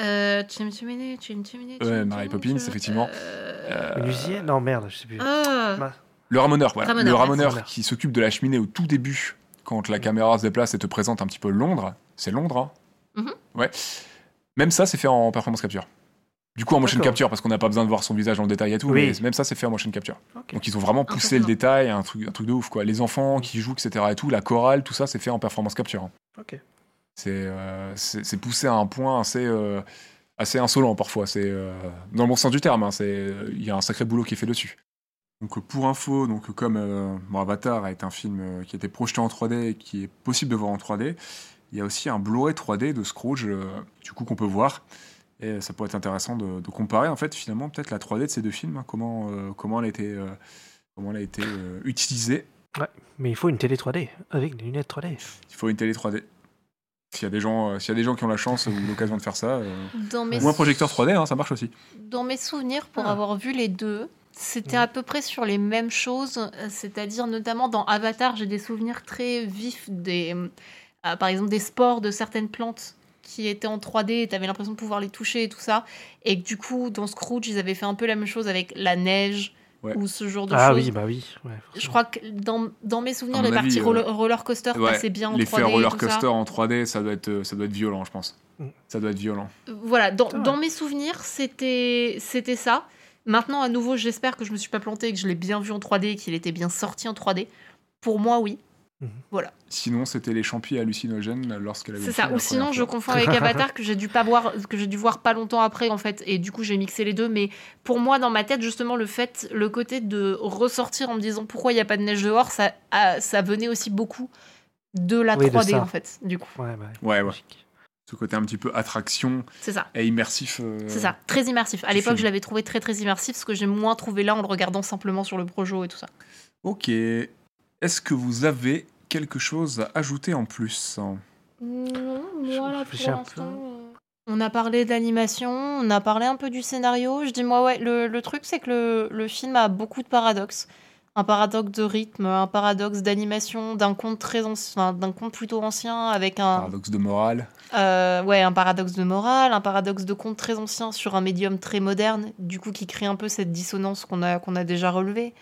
euh, Chim Chimney, Chim Chimney, Ouais, Chim Mary Chimney, Poppins, effectivement. euh, Menuisier Non, merde, je sais plus. ah, le ramoneur, voilà, Ramoneur, le ouais. ramoneur qui s'occupe de la cheminée au tout début quand la caméra se déplace et te présente un petit peu Londres, c'est Londres, hein Mhm. ouais. Même ça, c'est fait en performance capture. Du coup, en motion D'accord. capture, parce qu'on n'a pas besoin de voir son visage en détail et tout, Oui. mais même ça, c'est fait en motion capture. Donc ils ont vraiment poussé le détail, un truc, un truc de ouf quoi. Les enfants qui jouent, etc. et tout, la chorale, tout ça, c'est fait en performance capture. hein. Ok. C'est euh, c'est poussé à un point assez euh, assez insolent parfois. C'est euh, dans le bon sens du terme. hein, c'est il y a un sacré boulot qui est fait dessus. Donc pour info, donc comme euh, bon, Avatar est un film euh, qui a été projeté en 3D et qui est possible de voir en 3D, il y a aussi un Blu-ray 3D de Scrooge euh, du coup qu'on peut voir. Et ça pourrait être intéressant de, de comparer en fait finalement peut-être la 3D de ces deux films, hein, comment euh, comment elle a été euh, comment elle a été euh, utilisée. Mais il faut une télé 3D avec des lunettes 3D. Il faut une télé 3D. S'il y a des gens, euh, s'il y a des gens qui ont la chance ou l'occasion de faire ça, euh, dans mes ou un projecteur 3D, hein, ça marche aussi. Dans mes souvenirs, pour Ah. avoir vu les deux, c'était Mhm. à peu près sur les mêmes choses, euh, c'est-à-dire notamment dans Avatar, j'ai des souvenirs très vifs des, euh, par exemple, des spores de certaines plantes qui étaient en 3D et tu avais l'impression de pouvoir les toucher et tout ça. Et que du coup, dans Scrooge, ils avaient fait un peu la même chose avec la neige Ouais. ou ce genre de Ah choses. oui, bah oui. ouais, Je crois que dans, dans mes souvenirs, les avis, parties euh, roller, roller coaster Ouais, passaient bien en L'effet 3D. et roller tout ça. coaster en 3D, ça doit être, euh, ça doit être violent, je pense. Mm. Ça doit être violent. Voilà, dans, Ah mes souvenirs, c'était c'était ça. Maintenant, à nouveau, j'espère que je me suis pas planté et que je l'ai bien vu en 3D et qu'il était bien sorti en 3D. Pour moi, oui. Sinon, c'était les champis hallucinogènes lorsqu'elle avait C'est vu ça. Ou sinon, je confonds avec [laughs] Avatar que j'ai dû pas voir, que j'ai dû voir pas longtemps après en fait, et du coup j'ai mixé les deux. Mais pour moi, dans ma tête, justement, le fait, le côté de ressortir en me disant pourquoi il y a pas de neige dehors, ça, ah, ça venait aussi beaucoup de la Oui, de 3D ça. en fait. Du coup, Ouais, bah, Ouais. Ce côté un petit peu attraction c'est ça. et immersif. euh, C'est ça, très immersif. À l'époque, je l'avais trouvé très très immersif, ce que j'ai moins trouvé là en le regardant simplement sur le projo et tout ça. Ok. Est-ce que vous avez quelque chose à ajouter en plus Non, Je moi là pour euh, On a parlé d'animation, on a parlé un peu du scénario. Je dis moi ouais, le, le truc c'est que le, le film a beaucoup de paradoxes. Un paradoxe de rythme, un paradoxe d'animation, d'un conte très ancien, d'un conte plutôt ancien avec un Paradoxe de morale. euh, ouais un paradoxe de morale, un paradoxe de conte très ancien sur un médium très moderne, du coup qui crée un peu cette dissonance qu'on a qu'on a déjà relevée.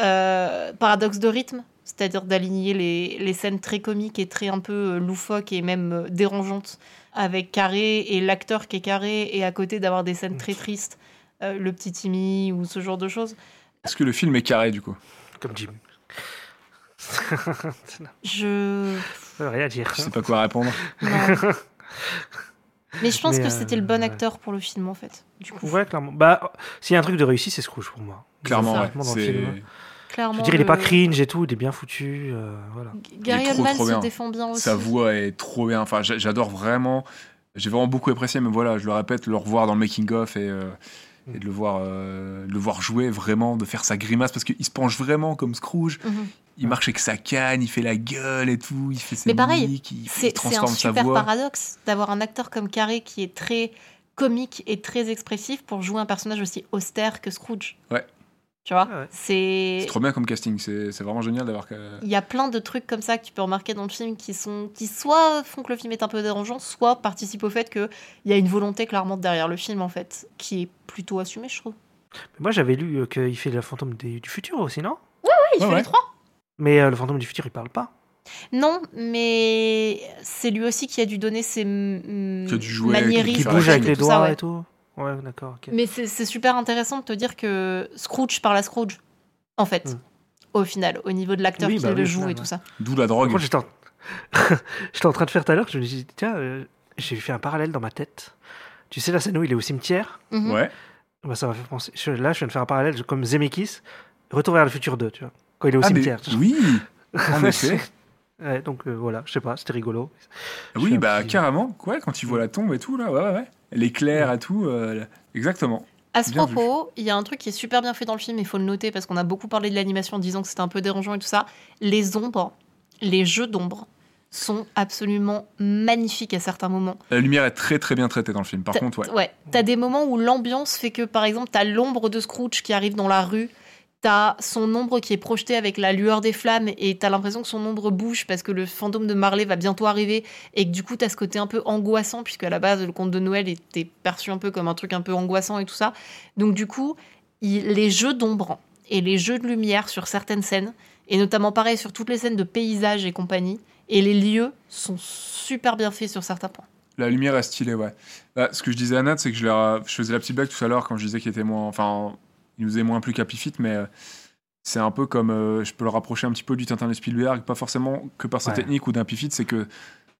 Euh, paradoxe de rythme, c'est-à-dire d'aligner les, les scènes très comiques et très un peu euh, loufoques et même euh, dérangeantes avec Carré et l'acteur qui est Carré et à côté d'avoir des scènes très tristes, euh, le petit Timmy ou ce genre de choses. Est-ce que le film est carré du coup? Comme Jim. Je Rien à dire. Je sais pas quoi répondre. [laughs] Mais je pense Mais, que c'était le bon euh, acteur pour le film en fait. Du coup, Ouais, clairement. Bah, s'il y a un truc de réussi, c'est Scrooge pour moi. Clairement, ouais. Honnêtement, dans le film. Je clairement. veux dire, il est le- pas cringe et tout, il est bien foutu. euh, voilà. Gary Oldman se bien. défend bien aussi. sa voix est trop bien. Enfin, j'a- j'adore vraiment. J'ai vraiment beaucoup apprécié, mais voilà, je le répète, le revoir dans le making of et euh, et de le voir, euh, de le voir jouer vraiment, de faire sa grimace parce qu'il se penche vraiment comme Scrooge. Mhm. Il marche avec sa canne, il fait la gueule et tout, il fait ses Mais pareil, mimiques, il, il C'est c'est un sa super voix. paradoxe d'avoir un acteur comme Carré qui est très comique et très expressif pour jouer un personnage aussi austère que Scrooge. Ouais. Tu vois Ah ouais. C'est. C'est trop bien comme casting, c'est c'est vraiment génial d'avoir. Il y a plein de trucs comme ça que tu peux remarquer dans le film qui sont qui soit font que le film est un peu dérangeant, soit participent au fait qu'il y a une volonté clairement derrière le film en fait, qui est plutôt assumée, je trouve. Mais Moi, j'avais lu euh, qu'il fait le fantôme des- du futur aussi, non? Ouais, il Ouais, fait ouais. les trois. Mais euh, le fantôme du futur, il parle pas. Non, mais c'est lui aussi qui a dû donner ses Qui a dû jouer avec- maniérismes Qui Qui bouge et avec les ça, doigts ouais. et tout. Ouais, d'accord. Mais c'est super intéressant de te dire que Scrooge parle à Scrooge, en fait, Mm. au final, au niveau de l'acteur Oui, qui bah le oui, joue final, et tout ouais. ça. D'où la drogue. j'étais en... [laughs] en train de faire tout à l'heure, je me dis, tiens, euh, j'ai fait un parallèle dans ma tête. Tu sais, la scène où il est au cimetière? Mhm. Ouais. bah, Ça m'a fait penser. je- là, je viens de faire un parallèle je- comme Zemeckis, Retour vers le futur 2, tu vois. Quand il est au Ah, mais- cimetière. oui, [laughs] en effet. Ouais, donc euh, voilà, je sais pas, c'était rigolo. Oui, bah petit- carrément. Ouais, quand il voit la tombe et tout, là, ouais, ouais, ouais. L'éclair et tout, euh, exactement. À ce Bien propos, il y a un truc qui est super bien fait dans le film, il faut le noter parce qu'on a beaucoup parlé de l'animation en disant que c'était un peu dérangeant et tout ça. Les ombres, les jeux d'ombres sont absolument magnifiques à certains moments. La lumière est très très bien traitée dans le film. Par T'as- contre, ouais. T'as des moments où l'ambiance fait que, par exemple, t'as l'ombre de Scrooge qui arrive dans la rue, t'as son ombre qui est projetée avec la lueur des flammes et t'as l'impression que son ombre bouge parce que le fantôme de Marley va bientôt arriver et que du coup t'as ce côté un peu angoissant puisque à la base le conte de Noël était perçu un peu comme un truc un peu angoissant et tout ça. Donc du coup, les jeux d'ombre et les jeux de lumière sur certaines scènes et notamment pareil sur toutes les scènes de paysages et compagnie et les lieux sont super bien faits sur certains points. La lumière est stylée, ouais. Bah, ce que je disais à Nat, c'est que je, je faisais la petite blague tout à l'heure quand je disais qu'il était moins. Enfin, il nous est moins plus qu'Happy Feet, mais euh, c'est un peu comme. euh, je peux le rapprocher un petit peu du Tintin de Spielberg, pas forcément que par sa Ouais. technique ou d'un Feet, c'est que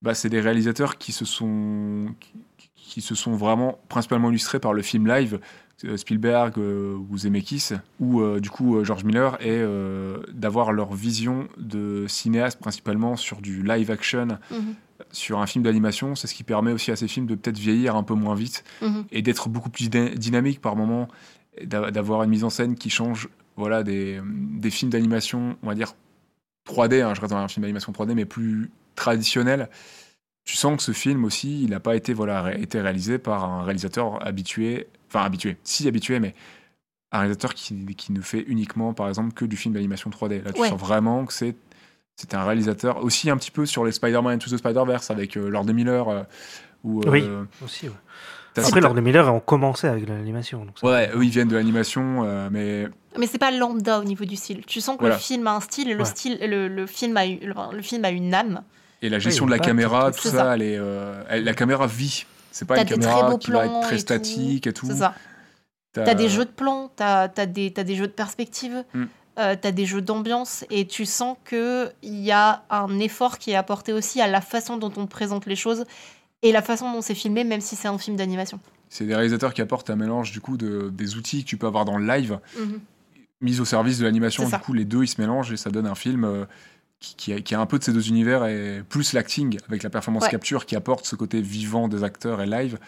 bah, c'est des réalisateurs qui se sont. qui, qui se sont vraiment principalement illustrés par le film live. euh, Spielberg euh, ou Zemeckis ou euh, du coup George Miller et euh, d'avoir leur vision de cinéaste principalement sur du live action Mhm. sur un film d'animation, c'est ce qui permet aussi à ces films de peut-être vieillir un peu moins vite Mhm. et d'être beaucoup plus dyn- dynamique par moment, d'avoir une mise en scène qui change voilà, des, des films d'animation, on va dire 3D, hein, je reste dans un film d'animation 3D, mais plus traditionnel. Tu sens que ce film aussi, il n'a pas été, voilà, ré- été réalisé par un réalisateur habitué, enfin habitué, si habitué, mais un réalisateur qui, qui ne fait uniquement, par exemple, que du film d'animation 3D. Là, tu Ouais. sens vraiment que c'est c'est un réalisateur aussi un petit peu sur les Spider-Man Into the Spider-Verse avec euh, Lord Miller euh, ou euh, Oui. Aussi, ouais. Après, Lord Miller ont commencé avec l'animation. donc ça- Ouais, eux ils viennent de l'animation, euh, mais Mais c'est pas lambda au niveau du style. Tu sens que Voilà. le film a un style et le, Ouais. style, le, le film a, eu- le, le film a une âme. et la gestion Oui, de la caméra, tout- ça, ça. elle est, euh, elle- la caméra vit. C'est pas T'as une caméra qui va plans être très et tout. statique et tout. C'est ça. T'as- T'as des jeux de plans, t'as as des, t'as des jeux de perspective, Mm. euh, t'as des jeux d'ambiance et tu sens qu'il y a un effort qui est apporté aussi à la façon dont on présente les choses et la façon dont c'est filmé, même si c'est un film d'animation. C'est des réalisateurs qui apportent un mélange du coup de, des outils que tu peux avoir dans le live, Mhm. mis au service de l'animation. Du coup, les deux ils se mélangent et ça donne un film euh, qui, qui a, qui a un peu de ces deux univers et plus l'acting avec la performance Ouais. capture qui apporte ce côté vivant des acteurs et live.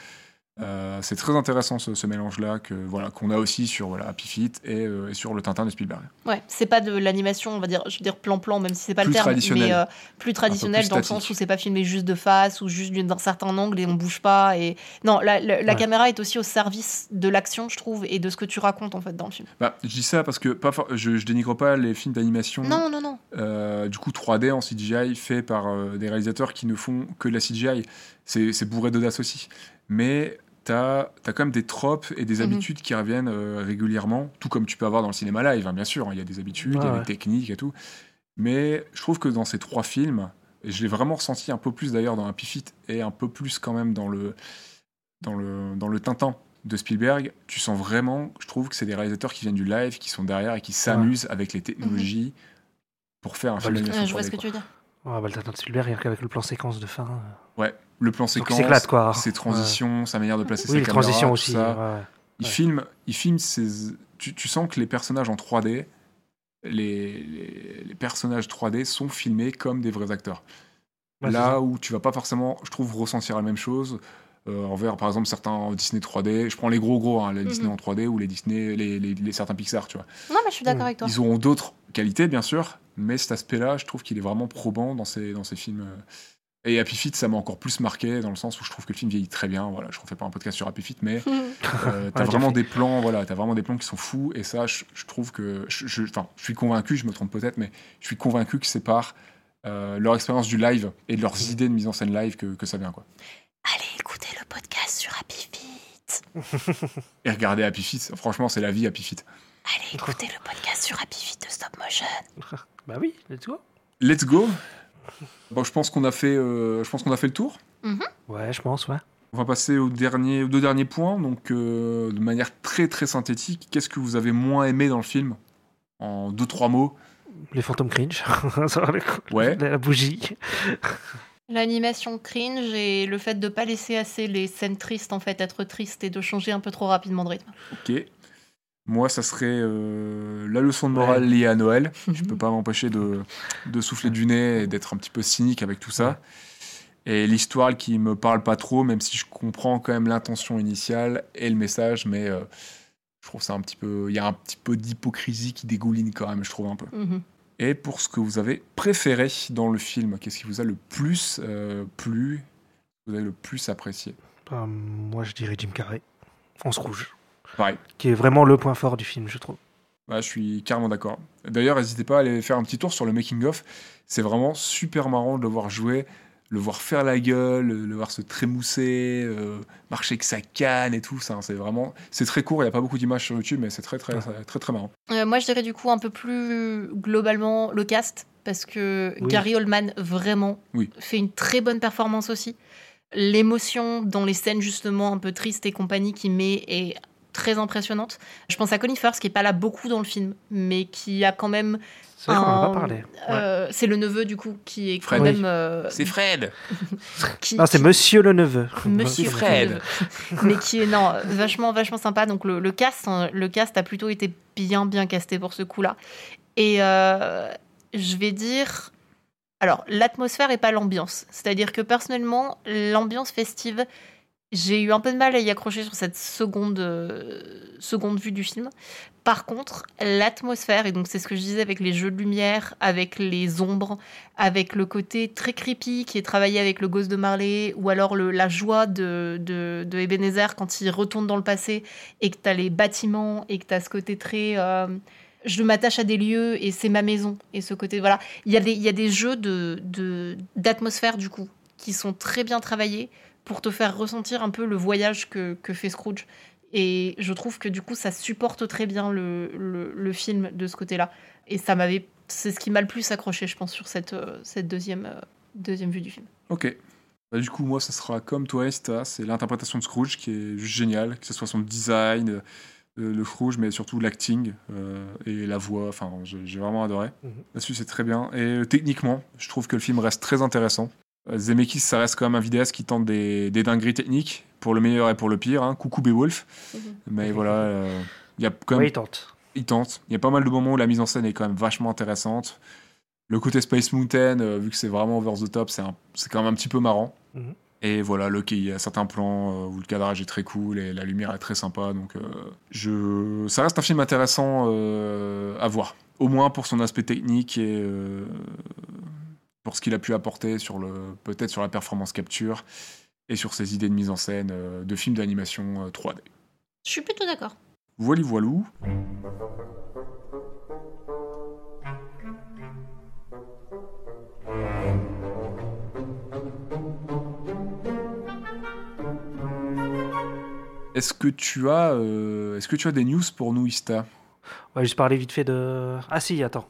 Euh, c'est très intéressant ce, ce mélange-là que voilà qu'on a aussi sur voilà, Happy Feet et, euh, et sur le Tintin de Spielberg. Ouais, c'est pas de l'animation, on va dire, je veux dire plan-plan, même si c'est pas Plus le terme, traditionnel. mais euh, plus traditionnel plus dans le sens où c'est pas filmé juste de face ou juste d'un certain angle et on bouge pas. Et non, la, la- la Ouais. caméra est aussi au service de l'action, je trouve, et de ce que tu racontes en fait dans le film. Bah, je dis ça parce que pas for- je, je dénigre pas les films d'animation. Non, non, non. euh, du coup 3D en CGI fait par euh, des réalisateurs qui ne font que de la CGI. C'est c'est bourré d'audace aussi. Mais t'as as quand même des tropes et des Mhm. habitudes qui reviennent euh, régulièrement, tout comme tu peux avoir dans le cinéma live, hein, bien sûr. Il y a des habitudes, il y a Ouais, des techniques et tout. Mais je trouve que dans ces trois films, et je l'ai vraiment ressenti un peu plus d'ailleurs dans Happy Feet et un peu plus quand même dans le, dans le, dans le Tintin de Spielberg, tu sens vraiment, je trouve que c'est des réalisateurs qui viennent du live, qui sont derrière et qui s'amusent avec les technologies pour faire un Bah, film Ouais, je vois 3D, ce que tu veux dire. Ouais, bah, le Tintin de Spielberg, rien qu'avec le plan séquence de fin. euh, Ouais, le plan séquence, quoi. ses transitions, sa manière de placer Oui, ses les caméras, transitions tout aussi. ça. ouais, ouais. Il Ouais. filme, il filme ses... tu, tu sens que les personnages en 3D, les, les, les personnages 3D sont filmés comme des vrais acteurs. Ouais, c'est Là où tu vas pas forcément, je trouve, ressentir la même chose euh, envers, par exemple, certains Disney 3D. Je prends les gros gros, hein, les Mhm. Disney en 3D ou les Disney, les, les- les certains Pixar, tu vois. Non, mais je suis d'accord Mm. avec toi. Ils auront d'autres qualités, bien sûr, mais cet aspect-là, je trouve qu'il est vraiment probant dans ces, dans ces films. euh. Et Happy Feet, ça m'a encore plus marqué dans le sens où je trouve que le film vieillit très bien. Voilà, je refais pas un podcast sur Happy Feet, mais [laughs] euh, t'as vraiment des plans, voilà, t'as vraiment des plans qui sont fous. Et ça, je, je trouve que, je, je- enfin, je suis convaincu, je me trompe peut-être, mais je suis convaincu que c'est par euh, leur expérience du live et de leurs idées de mise en scène live que, que ça vient, quoi. Allez écoutez le podcast sur Happy Feet. Et regardez Happy Feet, franchement, c'est la vie Happy Feet. Allez écoutez le podcast sur Happy Feet de Stop Motion. [laughs] Bah oui, let's go. Let's go. Bon, je pense qu'on a fait, euh, je pense qu'on a fait le tour. Ouais, je pense, ouais. On va passer au dernier, aux deux derniers points. Donc, euh, de manière très très synthétique, qu'est-ce que vous avez moins aimé dans le film? En deux trois mots. Les fantômes cringe. [laughs] Ça va, le- Ouais. [laughs] La bougie. L'animation cringe et le fait de pas laisser assez les scènes tristes en fait être tristes et de changer un peu trop rapidement de rythme. Ok. Moi, ça serait euh, la leçon de morale Ouais. liée à Noël. [laughs] Je peux pas m'empêcher de, de souffler du nez et d'être un petit peu cynique avec tout ça. Et l'histoire qui me parle pas trop, même si je comprends quand même l'intention initiale et le message, mais euh, je trouve ça un petit peu. Il y a un petit peu d'hypocrisie qui dégouline quand même, je trouve un peu. Mhm. Et pour ce que vous avez préféré dans le film, qu'est-ce qui vous a le plus euh, plu, vous avez le plus apprécié? Bah, moi, je dirais Jim Carrey. Fonce rouge. Pareil. Qui est vraiment le point fort du film, je trouve. Ouais, je suis carrément d'accord. D'ailleurs, n'hésitez pas à aller faire un petit tour sur le making-of. C'est vraiment super marrant de le voir jouer, le voir faire la gueule, le voir se trémousser, euh, marcher avec sa canne et tout. Ça, c'est vraiment, c'est très court. Il n'y a pas beaucoup d'images sur YouTube, mais c'est très très, très très très marrant. Euh, moi je dirais du coup un peu plus globalement le cast parce que Oui. Gary Oldman vraiment Oui. fait une très bonne performance aussi. L'émotion dans les scènes justement un peu tristes et compagnie qu'il met est très impressionnante. Je pense à Connie Firth qui est pas là beaucoup dans le film mais qui a quand même C'est vrai qu'on en a un- pas parlé. Ouais. euh, c'est le neveu du coup qui est quand Fred. même euh, Fred. qui- Non, c'est qui- Monsieur le neveu. Monsieur Fred. [laughs] mais qui est non vachement vachement sympa donc le, le cast hein, le cast a plutôt été bien bien casté pour ce coup-là et euh, je vais dire alors l'atmosphère et pas l'ambiance c'est-à-dire que personnellement l'ambiance festive j'ai eu un peu de mal à y accrocher sur cette seconde euh, seconde vue du film par contre l'atmosphère et donc c'est ce que je disais avec les jeux de lumière avec les ombres avec le côté très creepy qui est travaillé avec le gosse de Marley, ou alors la joie de, Ebenezer quand il retourne dans le passé et que tu as les bâtiments et que tu as ce côté très. euh, je m'attache à des lieux et c'est ma maison. Et ce côté. Voilà. Il y a des, y a des jeux d'atmosphère, d'atmosphère du coup, qui sont très bien travaillés pour te faire ressentir un peu le voyage que, que fait Scrooge. Et je trouve que du coup, ça supporte très bien le, le, le film de ce côté-là. Et ça m'avait. C'est ce qui m'a le plus accroché, je pense, sur cette, euh, cette deuxième, euh, deuxième vue du film. Ok. Bah, du coup, moi, ça sera comme toi, Esta. C'est l'interprétation de Scrooge qui est juste géniale, que ce soit son design, euh, le Scrooge, mais surtout l'acting euh, et la voix. Enfin, j'ai vraiment adoré. Mhm. Là-dessus, c'est très bien. Et euh, techniquement, je trouve que le film reste très intéressant. Euh, Zemeckis, ça reste quand même un vidéaste qui tente des, des dingueries techniques, pour le meilleur et pour le pire. Hein. Coucou Beowulf. Mais voilà, euh, il y a quand même Oui, il tente. il tente. Il y a pas mal de moments où la mise en scène est quand même vachement intéressante. Le côté Space Mountain, euh, vu que c'est vraiment over the top, c'est un- quand même un petit peu marrant. Mhm. Et voilà, le, il y a certains plans où le cadrage est très cool et la lumière est très sympa. Donc, euh, je... ça reste un film intéressant euh, à voir. Au moins pour son aspect technique et euh, pour ce qu'il a pu apporter sur le peut-être sur la performance capture et sur ses idées de mise en scène euh, de films d'animation euh, 3D. Je suis plutôt d'accord. Voili voilou. Est-ce que tu as, euh, est-ce que tu as des news pour nous, Ista? Ouais, juste parler vite fait de. Ah si, attends.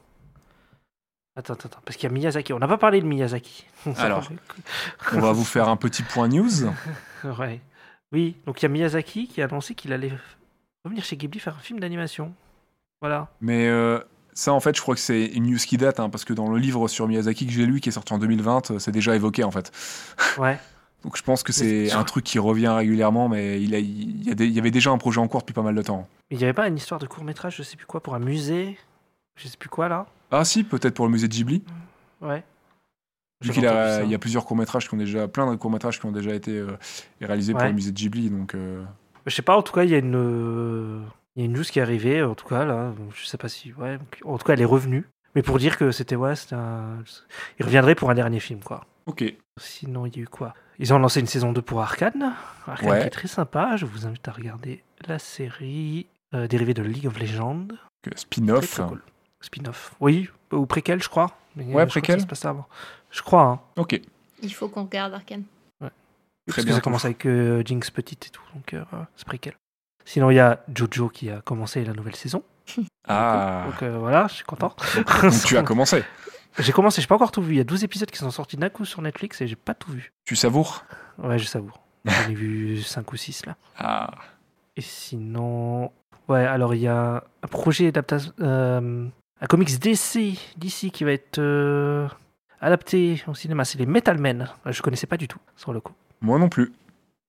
Attends, attends, parce qu'il y a Miyazaki. On n'a pas parlé de Miyazaki. Alors. On va vous faire un petit point news. [laughs] ouais. Oui, donc il y a Miyazaki qui a annoncé qu'il allait revenir chez Ghibli faire un film d'animation. Voilà. Mais euh, ça, en fait, je crois que c'est une news qui date, hein, parce que dans le livre sur Miyazaki que j'ai lu, qui est sorti en 2020, euh, c'est déjà évoqué, en fait. [laughs] Ouais. Donc je pense que c'est un truc qui revient régulièrement, mais il, a, il, y a des- il y avait déjà un projet en cours depuis pas mal de temps. Il n'y avait pas une histoire de court métrage, je sais plus quoi, pour un musée? Je sais plus quoi là Ah si, peut-être pour le musée de Ghibli. Ouais. Vu qu'il a, il y a plusieurs courts-métrages qui ont déjà, plein de courts-métrages qui ont déjà été euh, réalisés pour le musée de Ghibli, donc euh, Je sais pas, en tout cas, il y a une, euh, il y a une news qui est arrivée, en tout cas, là. Je sais pas si. Ouais, en tout cas, elle est revenue. Mais pour dire que c'était. Ouais, un. Il reviendrait pour un dernier film, quoi. ok. Sinon, il y a eu quoi? Ils ont lancé une saison 2 pour Arkane. Arkane Ouais. qui est très sympa. Je vous invite à regarder la série euh, dérivée de League of Legends. Spin-off. cool. Spin-off. Oui, ou préquel, je crois. Mais, Ouais, je crois que préquel. ça se passe avant. Je crois, hein. Ok. Il faut qu'on regarde Arkane. Parce que ça commence avec euh, Jinx petite et tout. Donc, euh, c'est préquel. Sinon, il y a Jojo qui a commencé la nouvelle saison. [laughs] Ah. Donc euh, voilà, je suis content. Donc tu as [laughs] commencé. J'ai commencé, j'ai pas encore tout vu. Il y a 12 épisodes qui sont sortis d'un coup sur Netflix et j'ai pas tout vu. Tu savoures Ouais, je savoure. J'en ai vu [laughs] 5 ou 6 là. Ah. Et sinon. Ouais, alors il y a un projet d'adaptation. euh, un comics DC, DC qui va être euh, adapté au cinéma. C'est les Metal Men. Je connaissais pas du tout sur le coup. Moi non plus.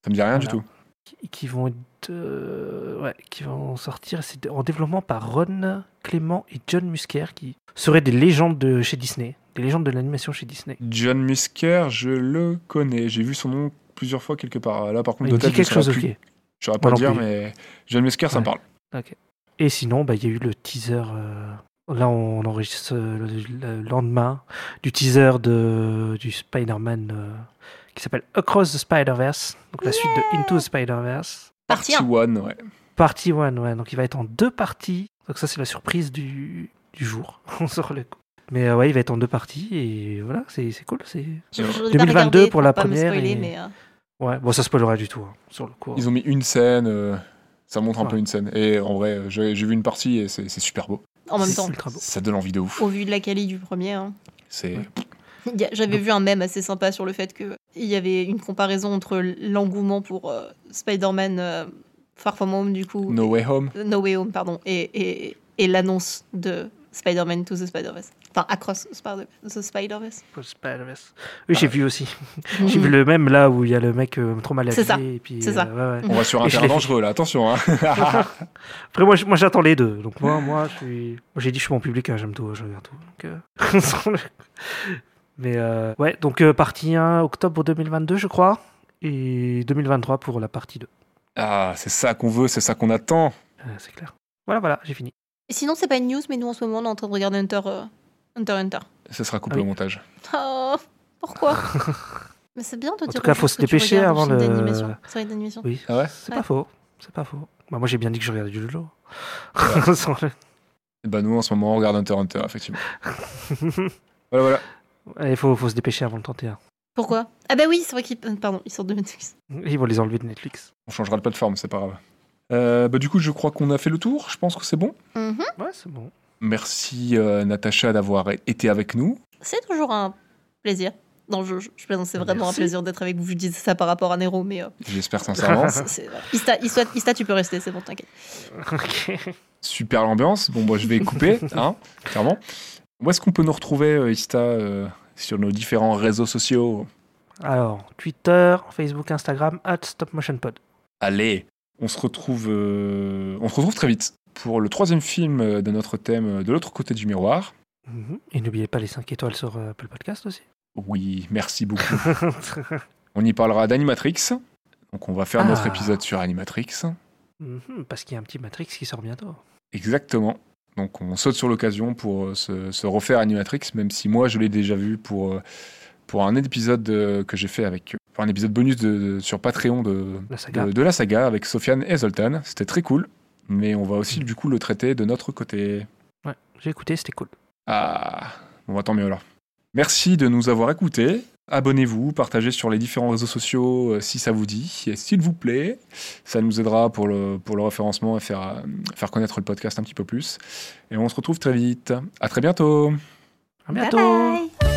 Ça me dit rien du tout. Qui, qui vont être. euh, ouais, qui vont sortir. C'est en développement par Ron Clément et John Musker qui seraient des légendes de chez Disney. Des légendes de l'animation chez Disney. John Musker, je le connais. J'ai vu son nom plusieurs fois quelque part. Là, par contre, de tête, je quelque chose, plus. Je saurais pas dire, plus. mais John Musker, ça me parle. Et sinon, bah, il y a eu le teaser. euh, Là, on enregistre euh, le, le lendemain du teaser de, du Spider-Man euh, qui s'appelle Across the Spider-Verse. Donc la suite de Into the Spider-Verse. Partie 1. One, ouais. Partie 1, ouais. Donc il va être en deux parties. Donc ça, c'est la surprise du, du jour. [laughs] on sort le coup. Mais euh, ouais, il va être en deux parties. Et voilà, c'est c'est cool. c'est Je- je voudrais 2022 pas regarder pour la pas me première spoiler, et- mais, euh, Ouais, bon, ça spoilera du tout hein, sur le coup. Ils ont mis une scène. euh, ça montre un peu une scène. Et en vrai, j'ai vu une partie et c'est c'est super beau. En même temps, ultra beau. Ça donne envie de ouf. au vu de la qualité du premier, hein. C'est. Ouais. J'avais vu un mème assez sympa sur le fait qu'il y avait une comparaison entre l'engouement pour euh, Spider-Man euh, Far From Home, du coup, No Way Home. No Way Home, pardon, et, et, et l'annonce de Spider-Man to the Spider-Verse. Enfin, Across the Spider-Verse. Spider-Verse. Oui, j'ai vu aussi. J'ai vu le même là où il y a le mec euh, trop mal C'est ça, habillé. et puis, c'est ça. euh, ouais, ouais. On va sur un terrain dangereux là, attention. Hein. [laughs] Après, moi, moi j'attends les deux. Donc, moi, moi je suis. Moi, j'ai dit, je suis mon public, hein, j'aime tout, je regarde tout. Donc, euh, [laughs] Mais, euh, ouais, donc, euh, partie 1, octobre 2022, je crois. Et 2023 pour la partie 2. ah, c'est ça qu'on veut, c'est ça qu'on attend. Euh, c'est clair. Voilà, voilà, j'ai fini. Et sinon, c'est pas une news, mais nous, en ce moment, on est en train de regarder Hunter euh, Hunter. Hunter. Ce sera coupé Ah oui. au montage. Oh, pourquoi [laughs] Mais c'est bien de En dire tout cas, faut se dépêcher avant le- séries d'animation. Oui, Ah ouais c'est Ouais. pas faux. C'est pas faux. Bah, moi, j'ai bien dit que je regardais du [laughs] le- Et bah, nous en ce moment, on regarde Hunter Hunter, effectivement. [laughs] Voilà, voilà. Il faut, faut se dépêcher avant le 31. Pourquoi? Ah bah oui, c'est vrai qu'ils euh, pardon, ils sortent de Netflix. Ils vont les enlever de Netflix. On changera de plateforme, c'est pas grave. Euh, bah, du coup, je crois qu'on a fait le tour. Je pense que c'est bon. Mhm. Ouais, c'est bon. Merci euh, Natacha d'avoir été avec nous. C'est toujours un plaisir. Non, je, je, je plaisante, c'est vraiment Merci. un plaisir d'être avec vous. Je disais ça par rapport à Nero, mais euh, J'espère sincèrement. c'est- c'est- voilà. Ista, Ista, Ista, tu peux rester, c'est bon, t'inquiète. Ok. Super l'ambiance. Bon, moi, je vais couper, [laughs] hein, clairement. Où est-ce qu'on peut nous retrouver, euh, Ista, euh, sur nos différents réseaux sociaux? Alors, Twitter, Facebook, Instagram, at StopMotionPod. Allez, on se retrouve, euh, on se retrouve très vite pour le troisième film euh, de notre thème euh, de l'autre côté du miroir. Mhm. Et n'oubliez pas les 5 étoiles sur euh, Apple Podcast aussi. Oui, merci beaucoup. [laughs] on y parlera d'Animatrix. Donc on va faire notre Ah. épisode sur Animatrix. Mhm, Parce qu'il y a un petit Matrix qui sort bientôt. Exactement. Donc on saute sur l'occasion pour se, se refaire Animatrix, même si moi je l'ai déjà vu pour, pour un épisode que j'ai fait avec pour un épisode bonus de, de- sur Patreon de, La saga. de, de la saga avec Sofiane et Zoltan. C'était très cool, mais on va aussi du coup le traiter de notre côté. Ouais, j'ai écouté, c'était cool. Ah, bon, bah, tant mieux alors. Merci de nous avoir écoutés. Abonnez-vous, partagez sur les différents réseaux sociaux euh, si ça vous dit, et s'il vous plaît. Ça nous aidera pour le, pour le référencement et faire, euh, faire connaître le podcast un petit peu plus. Et on se retrouve très vite. À très bientôt. À Bye bientôt. bye